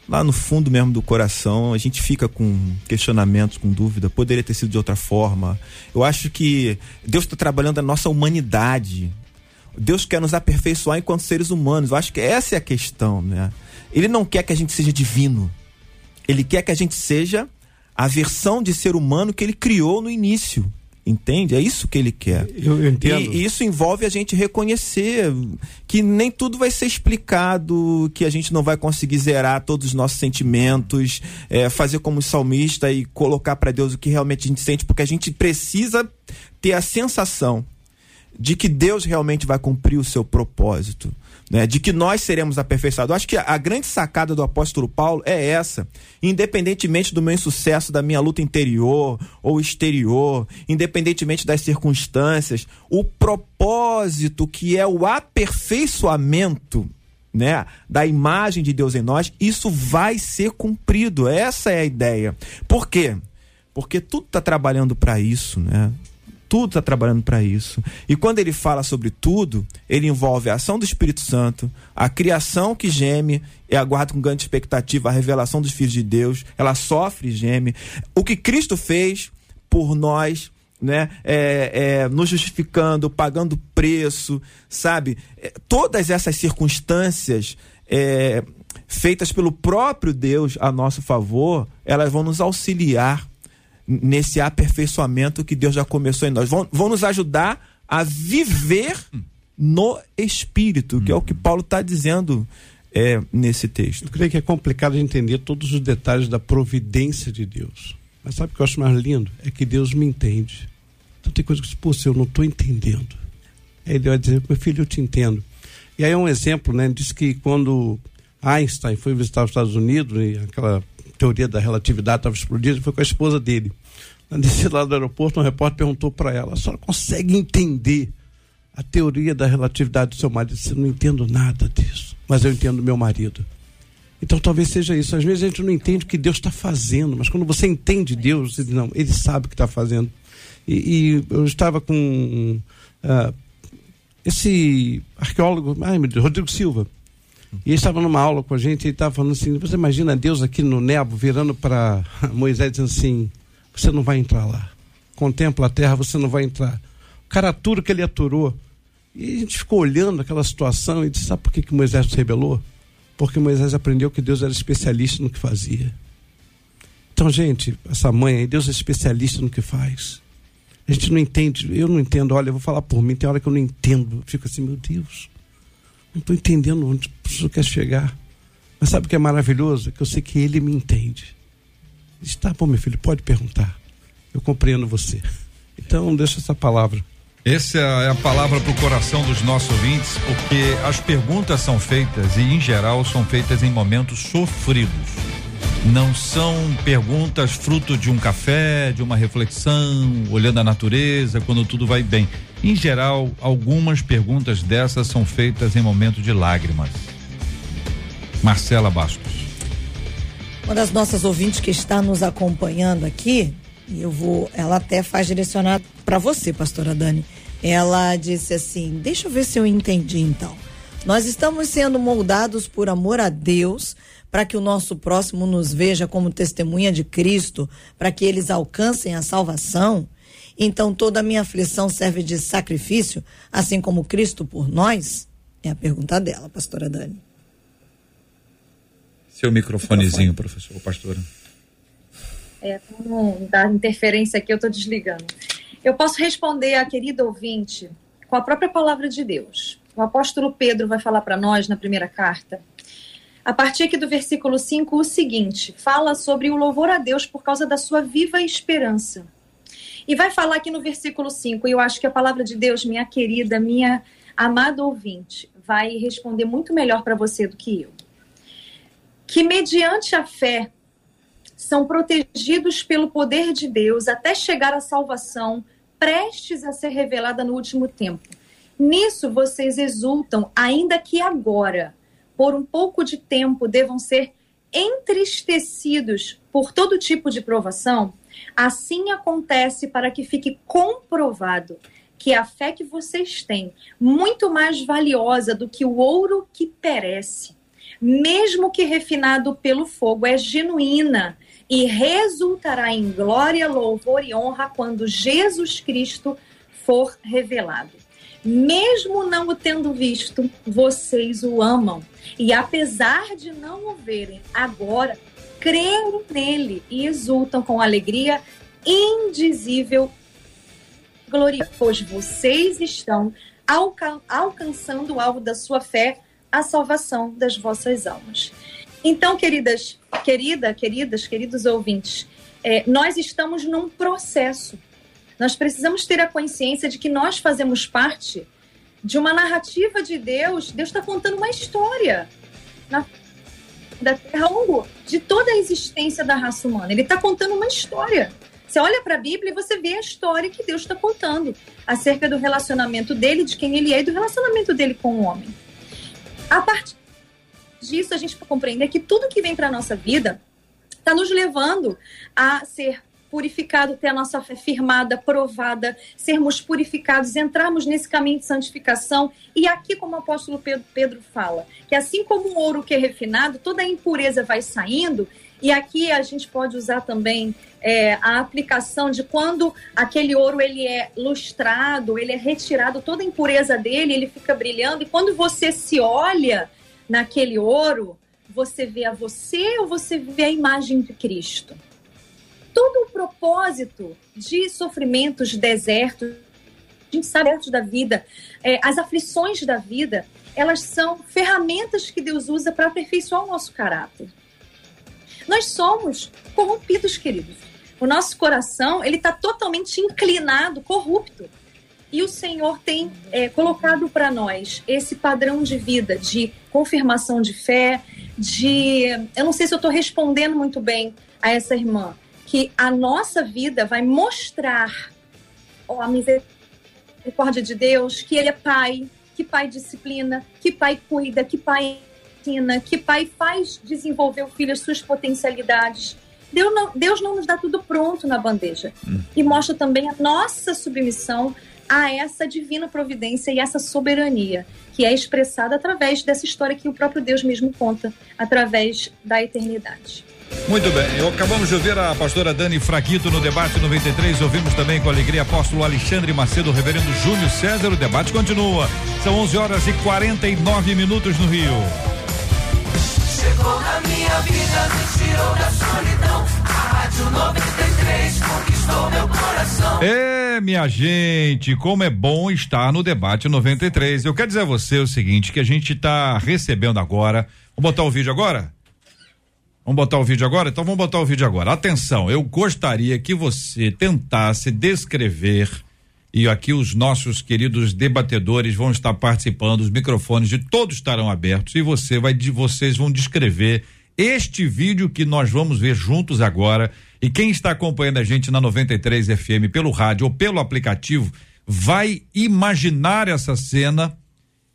lá no fundo mesmo do coração, a gente fica com questionamentos, com dúvida, poderia ter sido de outra forma. Eu acho que Deus está trabalhando a nossa humanidade. Deus quer nos aperfeiçoar enquanto seres humanos. Eu acho que essa é a questão, né? Ele não quer que a gente seja divino. Ele quer que a gente seja a versão de ser humano que ele criou no início. Entende? É isso que ele quer. Eu, eu entendo. E isso envolve a gente reconhecer que nem tudo vai ser explicado, que a gente não vai conseguir zerar todos os nossos sentimentos, é, fazer como salmista e colocar para Deus o que realmente a gente sente, porque a gente precisa ter a sensação de que Deus realmente vai cumprir o seu propósito né, de que nós seremos aperfeiçoados. Acho que a grande sacada do apóstolo Paulo é essa. Independentemente do meu insucesso, da minha luta interior ou exterior, independentemente das circunstâncias, o propósito que é o aperfeiçoamento né, da imagem de Deus em nós, isso vai ser cumprido. Essa é a ideia. Por quê? Porque tudo está trabalhando para isso, né? Tudo está trabalhando para isso. E quando ele fala sobre tudo, ele envolve a ação do Espírito Santo, a criação que geme e aguarda com grande expectativa a revelação dos filhos de Deus. Ela sofre e geme. O que Cristo fez por nós, né? É, é, nos justificando, pagando preço, sabe? É, todas essas circunstâncias é, feitas pelo próprio Deus a nosso favor, elas vão nos auxiliar nesse aperfeiçoamento que Deus já começou em nós. Vão, vão nos ajudar a viver no Espírito, que é o que Paulo está dizendo é, nesse texto. Eu creio que é complicado entender todos os detalhes da providência de Deus. Mas sabe o que eu acho mais lindo? É que Deus me entende. Então tem coisa que, pô, eu não estou entendendo. Aí ele vai dizer, meu filho, eu te entendo. E aí é um exemplo, né? Diz que quando Einstein foi visitar os Estados Unidos, e aquela teoria da relatividade estava explodindo, foi com a esposa dele. Na descida lá do aeroporto, um repórter perguntou para ela: a senhora consegue entender a teoria da relatividade do seu marido? Você não entendo nada disso, mas eu entendo do meu marido. Então talvez seja isso. Às vezes a gente não entende o que Deus está fazendo, mas quando você entende Deus, não, Ele sabe o que está fazendo. E, e, eu estava com uh, esse arqueólogo, ai meu Deus, Rodrigo Silva. E estava numa aula com a gente e estava falando assim: você imagina Deus aqui no Nebo virando para (laughs) Moisés dizendo assim: você não vai entrar lá. Contempla a terra, você não vai entrar. O cara atura que ele aturou. E a gente ficou olhando aquela situação e disse: sabe por que, que Moisés se rebelou? Porque Moisés aprendeu que Deus era especialista no que fazia. Então, gente, essa mãe aí, Deus é especialista no que faz. A gente não entende, eu não entendo. Olha, eu vou falar por mim, tem hora que eu não entendo. Eu fico assim, meu Deus não estou entendendo onde o professor quer chegar. Mas sabe o que é maravilhoso? É que eu sei que ele me entende. Está bom, meu filho, pode perguntar. Eu compreendo você. Então, deixa essa palavra. Essa é a palavra para o coração dos nossos ouvintes, porque as perguntas são feitas e, em geral, são feitas em momentos sofridos. Não são perguntas fruto de um café, de uma reflexão, olhando a natureza, quando tudo vai bem. Em geral, algumas perguntas dessas são feitas em momento de lágrimas. Marcela Bastos. Uma das nossas ouvintes que está nos acompanhando aqui, e eu vou, ela até faz direcionar para você, pastora Dani. Ela disse assim: "Deixa eu ver se eu entendi então. Nós estamos sendo moldados por amor a Deus, para que o nosso próximo nos veja como testemunha de Cristo, para que eles alcancem a salvação. Então toda a minha aflição serve de sacrifício, assim como Cristo por nós? É a pergunta dela, pastora Dani. Seu microfonezinho, professor, pastora. É, não dar interferência aqui, eu estou desligando. Eu posso responder a querida ouvinte com a própria palavra de Deus. O apóstolo Pedro vai falar para nós na primeira carta, a partir aqui do versículo 5, o seguinte: fala sobre o louvor a Deus por causa da sua viva esperança. E vai falar aqui no versículo 5, e eu acho que a palavra de Deus, minha querida, minha amada ouvinte, vai responder muito melhor para você do que eu. Que mediante a fé são protegidos pelo poder de Deus até chegar à salvação prestes a ser revelada no último tempo. Nisso vocês exultam, ainda que agora, por um pouco de tempo, devam ser entristecidos por todo tipo de provação, Assim acontece para que fique comprovado que a fé que vocês têm, muito mais valiosa do que o ouro que perece, mesmo que refinado pelo fogo, é genuína e resultará em glória, louvor e honra quando Jesus Cristo for revelado. Mesmo não o tendo visto, vocês o amam. E apesar de não o verem agora, creem nele e exultam com alegria indizível glória, pois vocês estão alca alcançando o alvo da sua fé, a salvação das vossas almas. Então, queridas, querida, queridas, queridos ouvintes, é, nós estamos num processo. Nós precisamos ter a consciência de que nós fazemos parte de uma narrativa de Deus. Deus está contando uma história na, da Terra ao longo de toda a existência da raça humana. Ele está contando uma história. Você olha para a Bíblia e você vê a história que Deus está contando acerca do relacionamento dele, de quem ele é e do relacionamento dele com o homem. A partir disso, a gente compreender que tudo que vem para a nossa vida está nos levando a ser purificado, ter a nossa fé firmada, provada, sermos purificados, entrarmos nesse caminho de santificação. E aqui, como o apóstolo Pedro, fala, que assim como o ouro que é refinado, toda a impureza vai saindo. E aqui a gente pode usar também é, a aplicação de quando aquele ouro ele é lustrado, ele é retirado toda a impureza dele, ele fica brilhando. E quando você se olha naquele ouro, você vê a você ou você vê a imagem de Cristo? Todo o propósito de sofrimentos, desertos, a gente sabe da vida, é, as aflições da vida, elas são ferramentas que Deus usa para aperfeiçoar o nosso caráter. Nós somos corrompidos, queridos. O nosso coração ele está totalmente inclinado, corrupto. E o Senhor tem é, colocado para nós esse padrão de vida, de confirmação de fé, de. Eu não sei se eu estou respondendo muito bem a essa irmã, que a nossa vida vai mostrar oh, a misericórdia de Deus, que Ele é Pai, que Pai disciplina, que Pai cuida, que Pai ensina, que Pai faz desenvolver o filho as suas potencialidades. Deus não, Deus não nos dá tudo pronto na bandeja. Hum. E mostra também a nossa submissão a essa divina providência e essa soberania, que é expressada através dessa história que o próprio Deus mesmo conta, através da eternidade. Muito bem, acabamos de ouvir a pastora Dani Fraquito no debate 93. Ouvimos também com alegria apóstolo Alexandre Macedo, reverendo Júnior César. O debate continua. São 11 horas e 49 minutos no Rio. Chegou na minha vida, me tirou da solidão. A Rádio 93 conquistou meu coração. É, minha gente, como é bom estar no debate 93. Eu quero dizer a você o seguinte: que a gente está recebendo agora. Vou botar o vídeo agora? Vamos botar o vídeo agora? Então vamos botar o vídeo agora. Atenção, eu gostaria que você tentasse descrever e aqui os nossos queridos debatedores vão estar participando, os microfones de todos estarão abertos e você vai vocês vão descrever este vídeo que nós vamos ver juntos agora. E quem está acompanhando a gente na 93 FM pelo rádio ou pelo aplicativo vai imaginar essa cena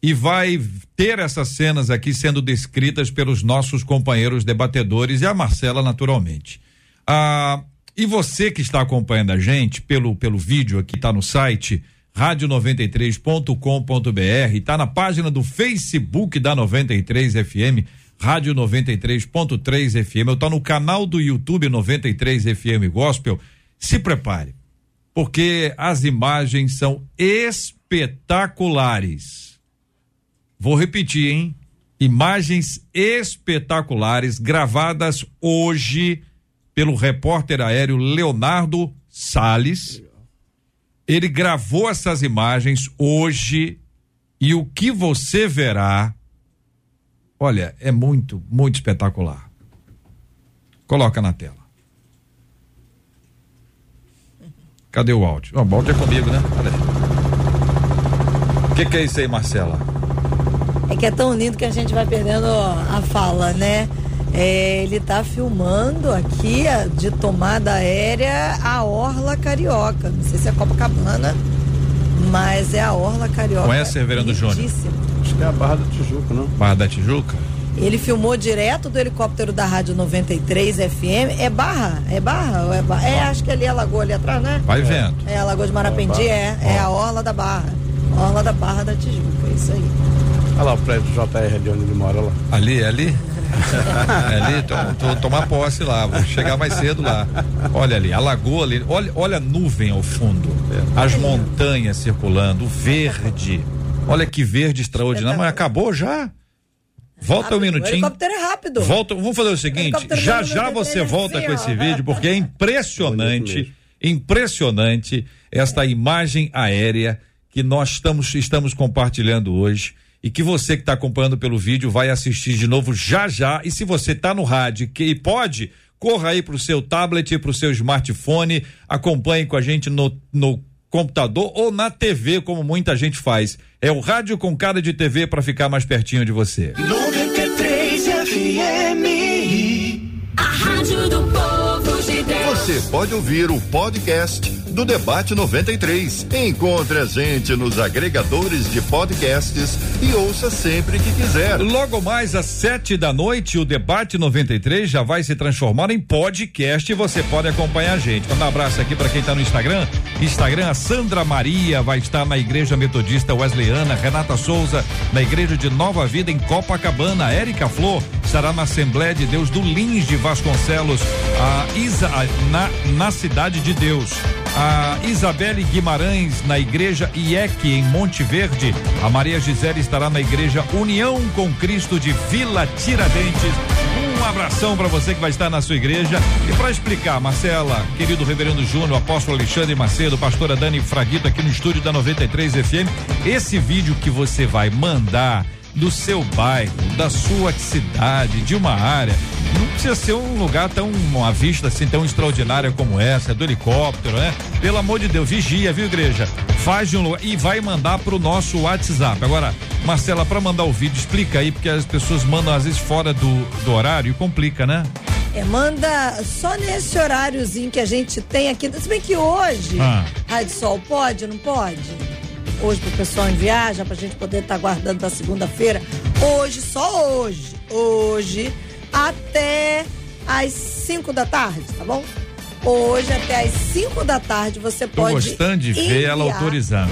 e vai ter essas cenas aqui sendo descritas pelos nossos companheiros debatedores e a Marcela naturalmente. Ah, e você que está acompanhando a gente pelo pelo vídeo aqui está no site rádio93.com.br, está na página do Facebook da 93 FM, Rádio 93.3 FM, eu tô no canal do YouTube 93 FM Gospel. Se prepare, porque as imagens são espetaculares Vou repetir, hein? Imagens espetaculares gravadas hoje pelo repórter aéreo Leonardo Sales. Ele gravou essas imagens hoje e o que você verá, olha, é muito, muito espetacular. Coloca na tela. Cadê o áudio? O áudio é comigo, né? O que, que é isso aí, Marcela? É que é tão lindo que a gente vai perdendo a fala, né? É, ele está filmando aqui de tomada aérea a Orla Carioca. Não sei se é Copacabana, mas é a Orla Carioca. Conhece, Reverendo Júnior? Acho que é a Barra da Tijuca, não? Barra da Tijuca? Ele filmou direto do helicóptero da Rádio 93 FM. É Barra? É Barra? ou É, Barra? é acho que ali é a Lagoa ali atrás, né? Vai vendo. É a Lagoa de Marapendi, é. É a Orla da Barra. Orla da Barra da Tijuca, é isso aí. Olha lá o prédio do JR ali onde ele mora lá. Ali, ali? É ali, to, to- tomar posse lá, vou chegar mais cedo lá. Olha ali, a lagoa ali, olha, olha a nuvem ao fundo, as montanhas circulando, o verde. Olha que verde extraordinário, mas acabou já? Volta um Rápido, O minutinho. helicóptero é rápido. Volta, vamos fazer o seguinte, Helicóptero já já você volta assim, com ó. esse vídeo, porque é impressionante, impressionante esta imagem aérea que nós estamos, estamos compartilhando hoje e que você que está acompanhando pelo vídeo vai assistir de novo já já. E se você está no rádio que e pode, corra aí para o seu tablet, para o seu smartphone, acompanhe com a gente no, no computador ou na TV, como muita gente faz. É o rádio com cara de TV para ficar mais pertinho de você. 93 FM. A rádio do povo de Deus. Você pode ouvir o podcast do Debate 93. Encontre a gente nos agregadores de podcasts e ouça sempre que quiser. Logo mais às sete da noite, o Debate 93 já vai se transformar em podcast e você pode acompanhar a gente. Um abraço aqui para quem está no Instagram. Instagram, a Sandra Maria vai estar na Igreja Metodista Wesleyana, Renata Souza na Igreja de Nova Vida em Copacabana, Érica Flor estará na Assembleia de Deus do Lins de Vasconcelos, a Isa, a- na, na Cidade de Deus. A Isabelle Guimarães na Igreja IEC em Monte Verde. A Maria Gisele estará na Igreja União com Cristo de Vila Tiradentes. Um abração para você que vai estar na sua igreja. E para explicar, Marcela, querido Reverendo Júnior, apóstolo Alexandre Macedo, pastora Dani Fraguito aqui no estúdio da 93 FM, esse vídeo que você vai mandar do seu bairro, da sua cidade, de uma área. Não precisa ser um lugar tão, uma vista assim tão extraordinária como essa, do helicóptero, né? Pelo amor de Deus, vigia, viu, igreja? Faz de um lugar e vai mandar pro nosso WhatsApp. Agora, Marcela, para mandar o vídeo, explica aí, porque as pessoas mandam às vezes fora do, do horário e complica, né? É, manda só nesse horáriozinho que a gente tem aqui. Se bem que hoje, Ah. Rádio Sol pode, não pode? Hoje pro pessoal em viagem, pra gente poder estar guardando pra segunda-feira. Hoje, só hoje, hoje, até às 5 da tarde, tá bom? Hoje, até às 5 da tarde, você Tô pode. gostando de ver ela enviar. autorizando.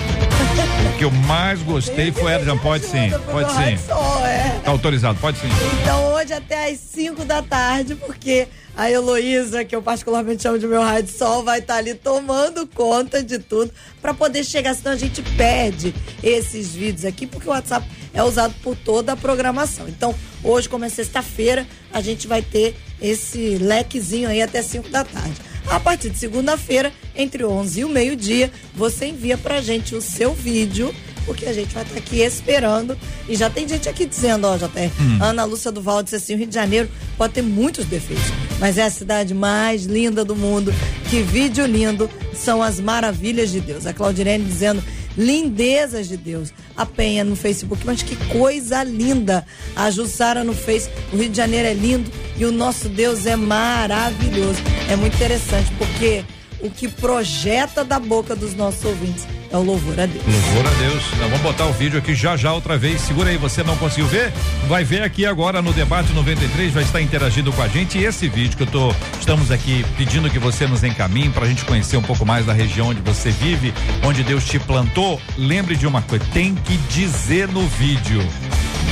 o que eu mais gostei foi ela, pode sim, pode sim. Sol, é. Tá autorizado, pode sim. Então hoje até às 5 da tarde, porque a Heloísa, que eu particularmente chamo de meu rádio sol, vai estar ali tomando conta de tudo para poder chegar, senão a gente perde esses vídeos aqui, porque o WhatsApp é usado por toda a programação. Então, hoje, como é sexta-feira, a gente vai ter esse lequezinho aí até 5 da tarde. A partir de segunda-feira, entre 11 e o meio-dia, você envia pra gente o seu vídeo porque a gente vai estar aqui esperando. E já tem gente aqui dizendo, ó, JR, Ana Lúcia Duval disse assim, o Rio de Janeiro pode ter muitos defeitos, mas é a cidade mais linda do mundo. Que vídeo lindo são as maravilhas de Deus. A Claudirene dizendo lindezas de Deus. A Penha no Facebook, mas que coisa linda. A Jussara no Face, o Rio de Janeiro é lindo e o nosso Deus é maravilhoso. É muito interessante, porque o que projeta da boca dos nossos ouvintes é o louvor a Deus. Louvor a Deus. Vamos botar o vídeo aqui já já outra vez. Segura aí, você não conseguiu ver? Vai ver aqui agora no debate 93, vai estar interagindo com a gente. E esse vídeo que eu tô, estamos aqui pedindo que você nos encaminhe para a gente conhecer um pouco mais da região onde você vive, onde Deus te plantou. Lembre de uma coisa, tem que dizer no vídeo.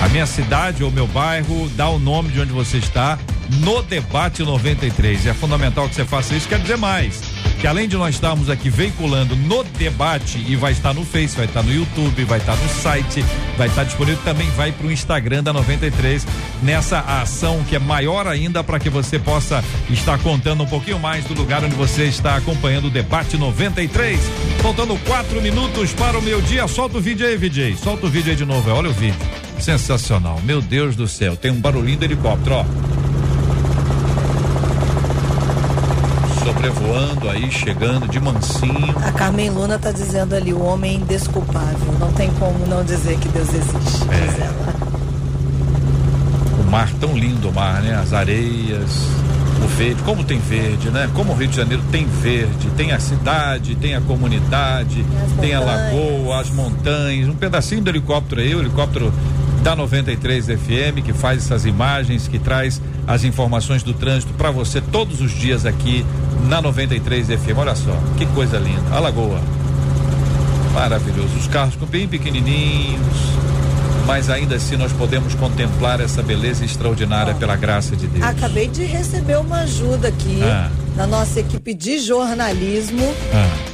A minha cidade ou meu bairro, dá o nome de onde você está no debate 93. É fundamental que você faça isso. Quer dizer mais, que além de nós estarmos aqui veiculando no debate e vai estar no Face, vai estar no YouTube, vai estar no site, vai estar disponível também vai para o Instagram da 93 nessa ação que é maior ainda para que você possa estar contando um pouquinho mais do lugar onde você está acompanhando o debate 93. Faltando quatro minutos para o meu dia, solta o vídeo aí, VJ. Solta o vídeo aí de novo, olha o vídeo. Sensacional, meu Deus do céu, tem um barulhinho do helicóptero, ó. Sobrevoando aí, chegando de mansinho. A Carmen Luna tá dizendo ali, o homem é indesculpável. Não tem como não dizer que Deus existe. É. Diz ela. O mar tão lindo, o mar, né? As areias, o verde, como tem verde, né? Como o Rio de Janeiro tem verde, tem a cidade, tem a comunidade, as tem a lagoa, as montanhas, um pedacinho do helicóptero aí, o helicóptero da 93 FM, que faz essas imagens, que traz as informações do trânsito para você todos os dias aqui na 93 FM. Olha só, que coisa linda. A lagoa. Maravilhoso. Os carros com bem pequenininhos, mas ainda assim nós podemos contemplar essa beleza extraordinária pela graça de Deus. Acabei de receber uma ajuda aqui Ah. da nossa equipe de jornalismo. Ah.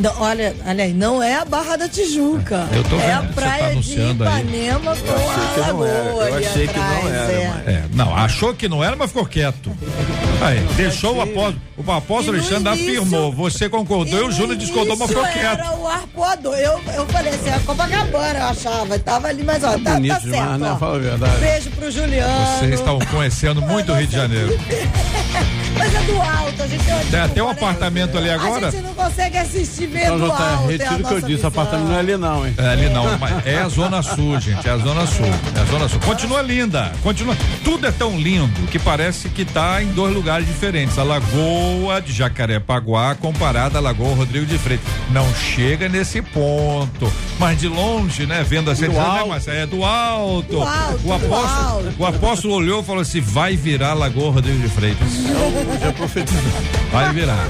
Não, olha, olha aí, não é a Barra da Tijuca. Eu tô é a vendo que você tá praia de anunciando aí. Ipanema com a que não era, lagoa eu achei que não atrás, era, é. É, não, achou que não era, mas ficou quieto. Aí, deixou o apóstolo, o apóstolo Alexandre início- afirmou, você concordou e o no Júnior discordou, mas ficou quieto. Era o arpoador. Eu, eu falei assim, a Copacabana, eu achava. Tava ali, mas ó, tá, bonito tá certo. demais, né? Fala a verdade. Beijo pro Juliano. Vocês estão conhecendo muito o Rio de Janeiro. (laughs) Mas é do alto, a gente tem uma Tem até um né? apartamento ali agora. A gente não consegue assistir vendo Então, Jota, alto. é a retiro o que eu disse, visão. apartamento não é ali não, hein? É ali não, mas é a Zona Sul, gente. É a Zona Sul. É a Zona Sul. Continua linda. Continua. Tudo é tão lindo que parece que tá em dois lugares diferentes. A Lagoa de Jacarepaguá comparada à Lagoa Rodrigo de Freitas. Não chega nesse ponto. Mas de longe, né? Vendo assim, Do dizendo, né, alto. Marcelo, é do alto. Do alto, o do apóstolo, alto. o apóstolo olhou e falou assim: vai virar Lagoa Rodrigo de Freitas. (laughs) Já profetizou. Vai virar.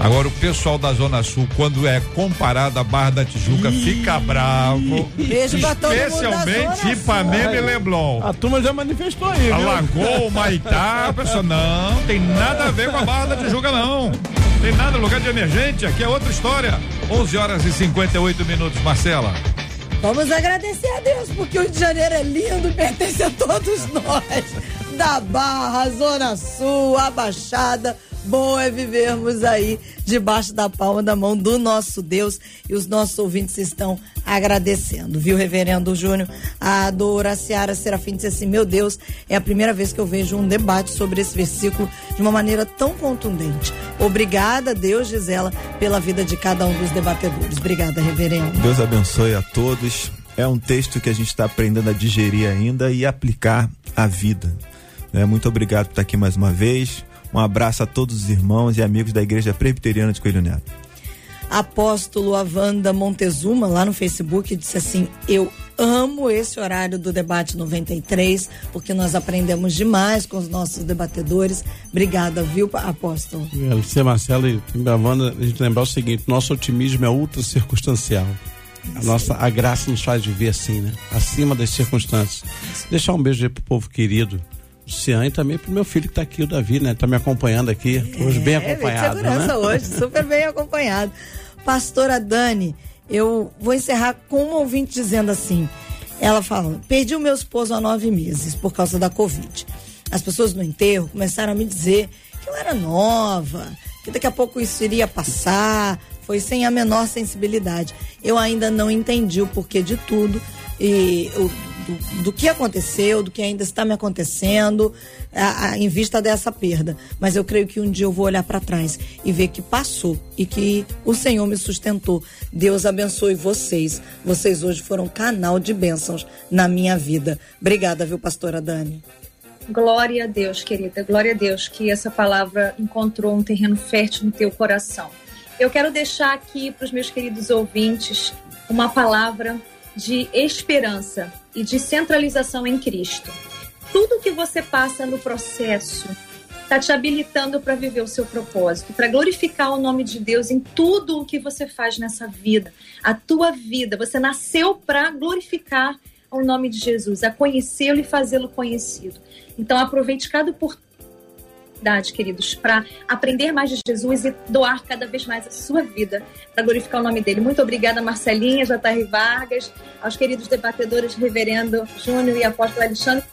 Agora o pessoal da Zona Sul, quando é comparado à Barra da Tijuca, fica bravo. Beijo pra todo Especialmente Ipanema e Leblon. A turma já manifestou aí, viu? Alagou, Maitá, a pessoa, não, tem nada a ver com a Barra da Tijuca, não. Tem nada, lugar de emergente, aqui é outra história. 11 horas e 58 minutos, Marcela. Vamos agradecer a Deus, porque o Rio de Janeiro é lindo e pertence a todos nós. Da Barra, Zona Sul, a Baixada. Bom é vivermos aí debaixo da palma da mão do nosso Deus e os nossos ouvintes estão agradecendo, viu, Reverendo Júnior? A Dora Seara Serafim disse assim: Meu Deus, é a primeira vez que eu vejo um debate sobre esse versículo de uma maneira tão contundente. Obrigada, Deus, Gisela, pela vida de cada um dos debatedores. Obrigada, Reverendo. Deus abençoe a todos. É um texto que a gente está aprendendo a digerir ainda e aplicar à vida. Né? muito obrigado por estar aqui mais uma vez. Um abraço a todos os irmãos e amigos da Igreja Presbiteriana de Coelho Neto. apóstolo Avanda Montezuma lá no Facebook disse assim: Eu amo esse horário do debate 93, porque nós aprendemos demais com os nossos debatedores. Obrigada, viu, apóstolo? Você, Marcelo e Bavanda, a gente lembrar o seguinte: nosso otimismo é ultra circunstancial. A nossa a graça nos faz viver assim, né? Acima das circunstâncias. Deixar um beijo aí pro povo querido, Luciano, e também pro meu filho que tá aqui, o Davi, né? Tá me acompanhando aqui, hoje bem É, veio de acompanhado. segurança né? hoje, super bem acompanhado. Pastora Dani, eu vou encerrar com um ouvinte dizendo assim: ela fala, perdi o meu esposo há nove meses por causa da Covid. As pessoas no enterro começaram a me dizer que eu era nova, que daqui a pouco isso iria passar, foi sem a menor sensibilidade. Eu ainda não entendi o porquê de tudo e o, do, do que aconteceu, do que ainda está me acontecendo, a- a- em vista dessa perda. Mas eu creio que um dia eu vou olhar para trás e ver que passou e que o Senhor me sustentou. Deus abençoe vocês. Vocês hoje foram canal de bênçãos na minha vida. Obrigada, viu, pastora Dani? Glória a Deus, querida. Glória a Deus que essa palavra encontrou um terreno fértil no teu coração. Eu quero deixar aqui para os meus queridos ouvintes uma palavra de esperança e de centralização em Cristo. Tudo que você passa no processo está te habilitando para viver o seu propósito, para glorificar o nome de Deus em tudo o que você faz nessa vida. A tua vida, você nasceu para glorificar o nome de Jesus, a conhecê-lo e fazê-lo conhecido. Então aproveite cada oportunidade, queridos, para aprender mais de Jesus e doar cada vez mais a sua vida para glorificar o nome dele. Muito obrigada, Marcelinha, J.R. Vargas, aos queridos debatedores, Reverendo Júnior e Apóstolo Alexandre.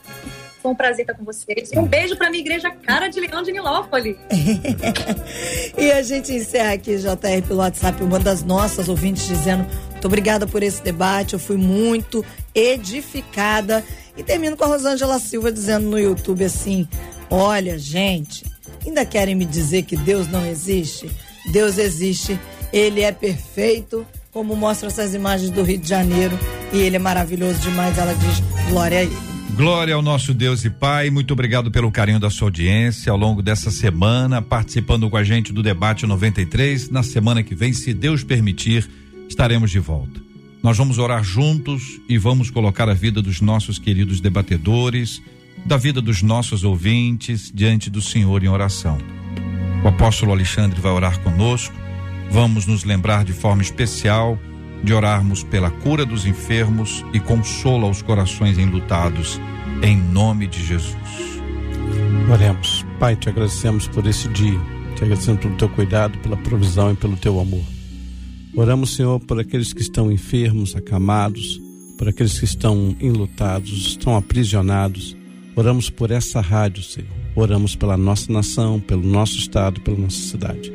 Foi um prazer estar com vocês. Um beijo para minha igreja Cara de Leão de Nilópolis. (laughs) E a gente encerra aqui, JR, pelo WhatsApp, uma das nossas ouvintes dizendo muito obrigada por esse debate, eu fui muito edificada. E termino com a Rosângela Silva dizendo no YouTube assim: Olha, gente, ainda querem me dizer que Deus não existe? Deus existe, ele é perfeito, como mostram essas imagens do Rio de Janeiro, e ele é maravilhoso demais. Ela diz: Glória a ele. Glória ao nosso Deus e Pai, muito obrigado pelo carinho da sua audiência ao longo dessa semana, participando com a gente do debate 93. Na semana que vem, se Deus permitir, estaremos de volta. Nós vamos orar juntos e vamos colocar a vida dos nossos queridos debatedores, da vida dos nossos ouvintes diante do Senhor em oração. O apóstolo Alexandre vai orar conosco. Vamos nos lembrar de forma especial de orarmos pela cura dos enfermos e consolo aos corações enlutados, em nome de Jesus. Oremos. Pai, te agradecemos por esse dia. Te agradecemos pelo teu cuidado, pela provisão e pelo teu amor. Oramos, Senhor, por aqueles que estão enfermos, acamados, por aqueles que estão enlutados, estão aprisionados. Oramos por essa rádio, Senhor. Oramos pela nossa nação, pelo nosso estado, pela nossa cidade.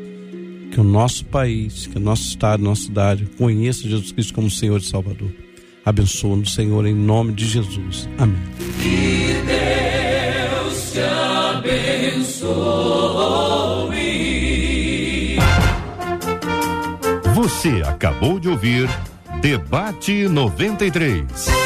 Que o nosso país, que o nosso estado, nossa cidade conheça Jesus Cristo como Senhor e Salvador. Abençoa-nos, Senhor, em nome de Jesus. Amém. Que Deus te abençoe. Você acabou de ouvir Debate 93.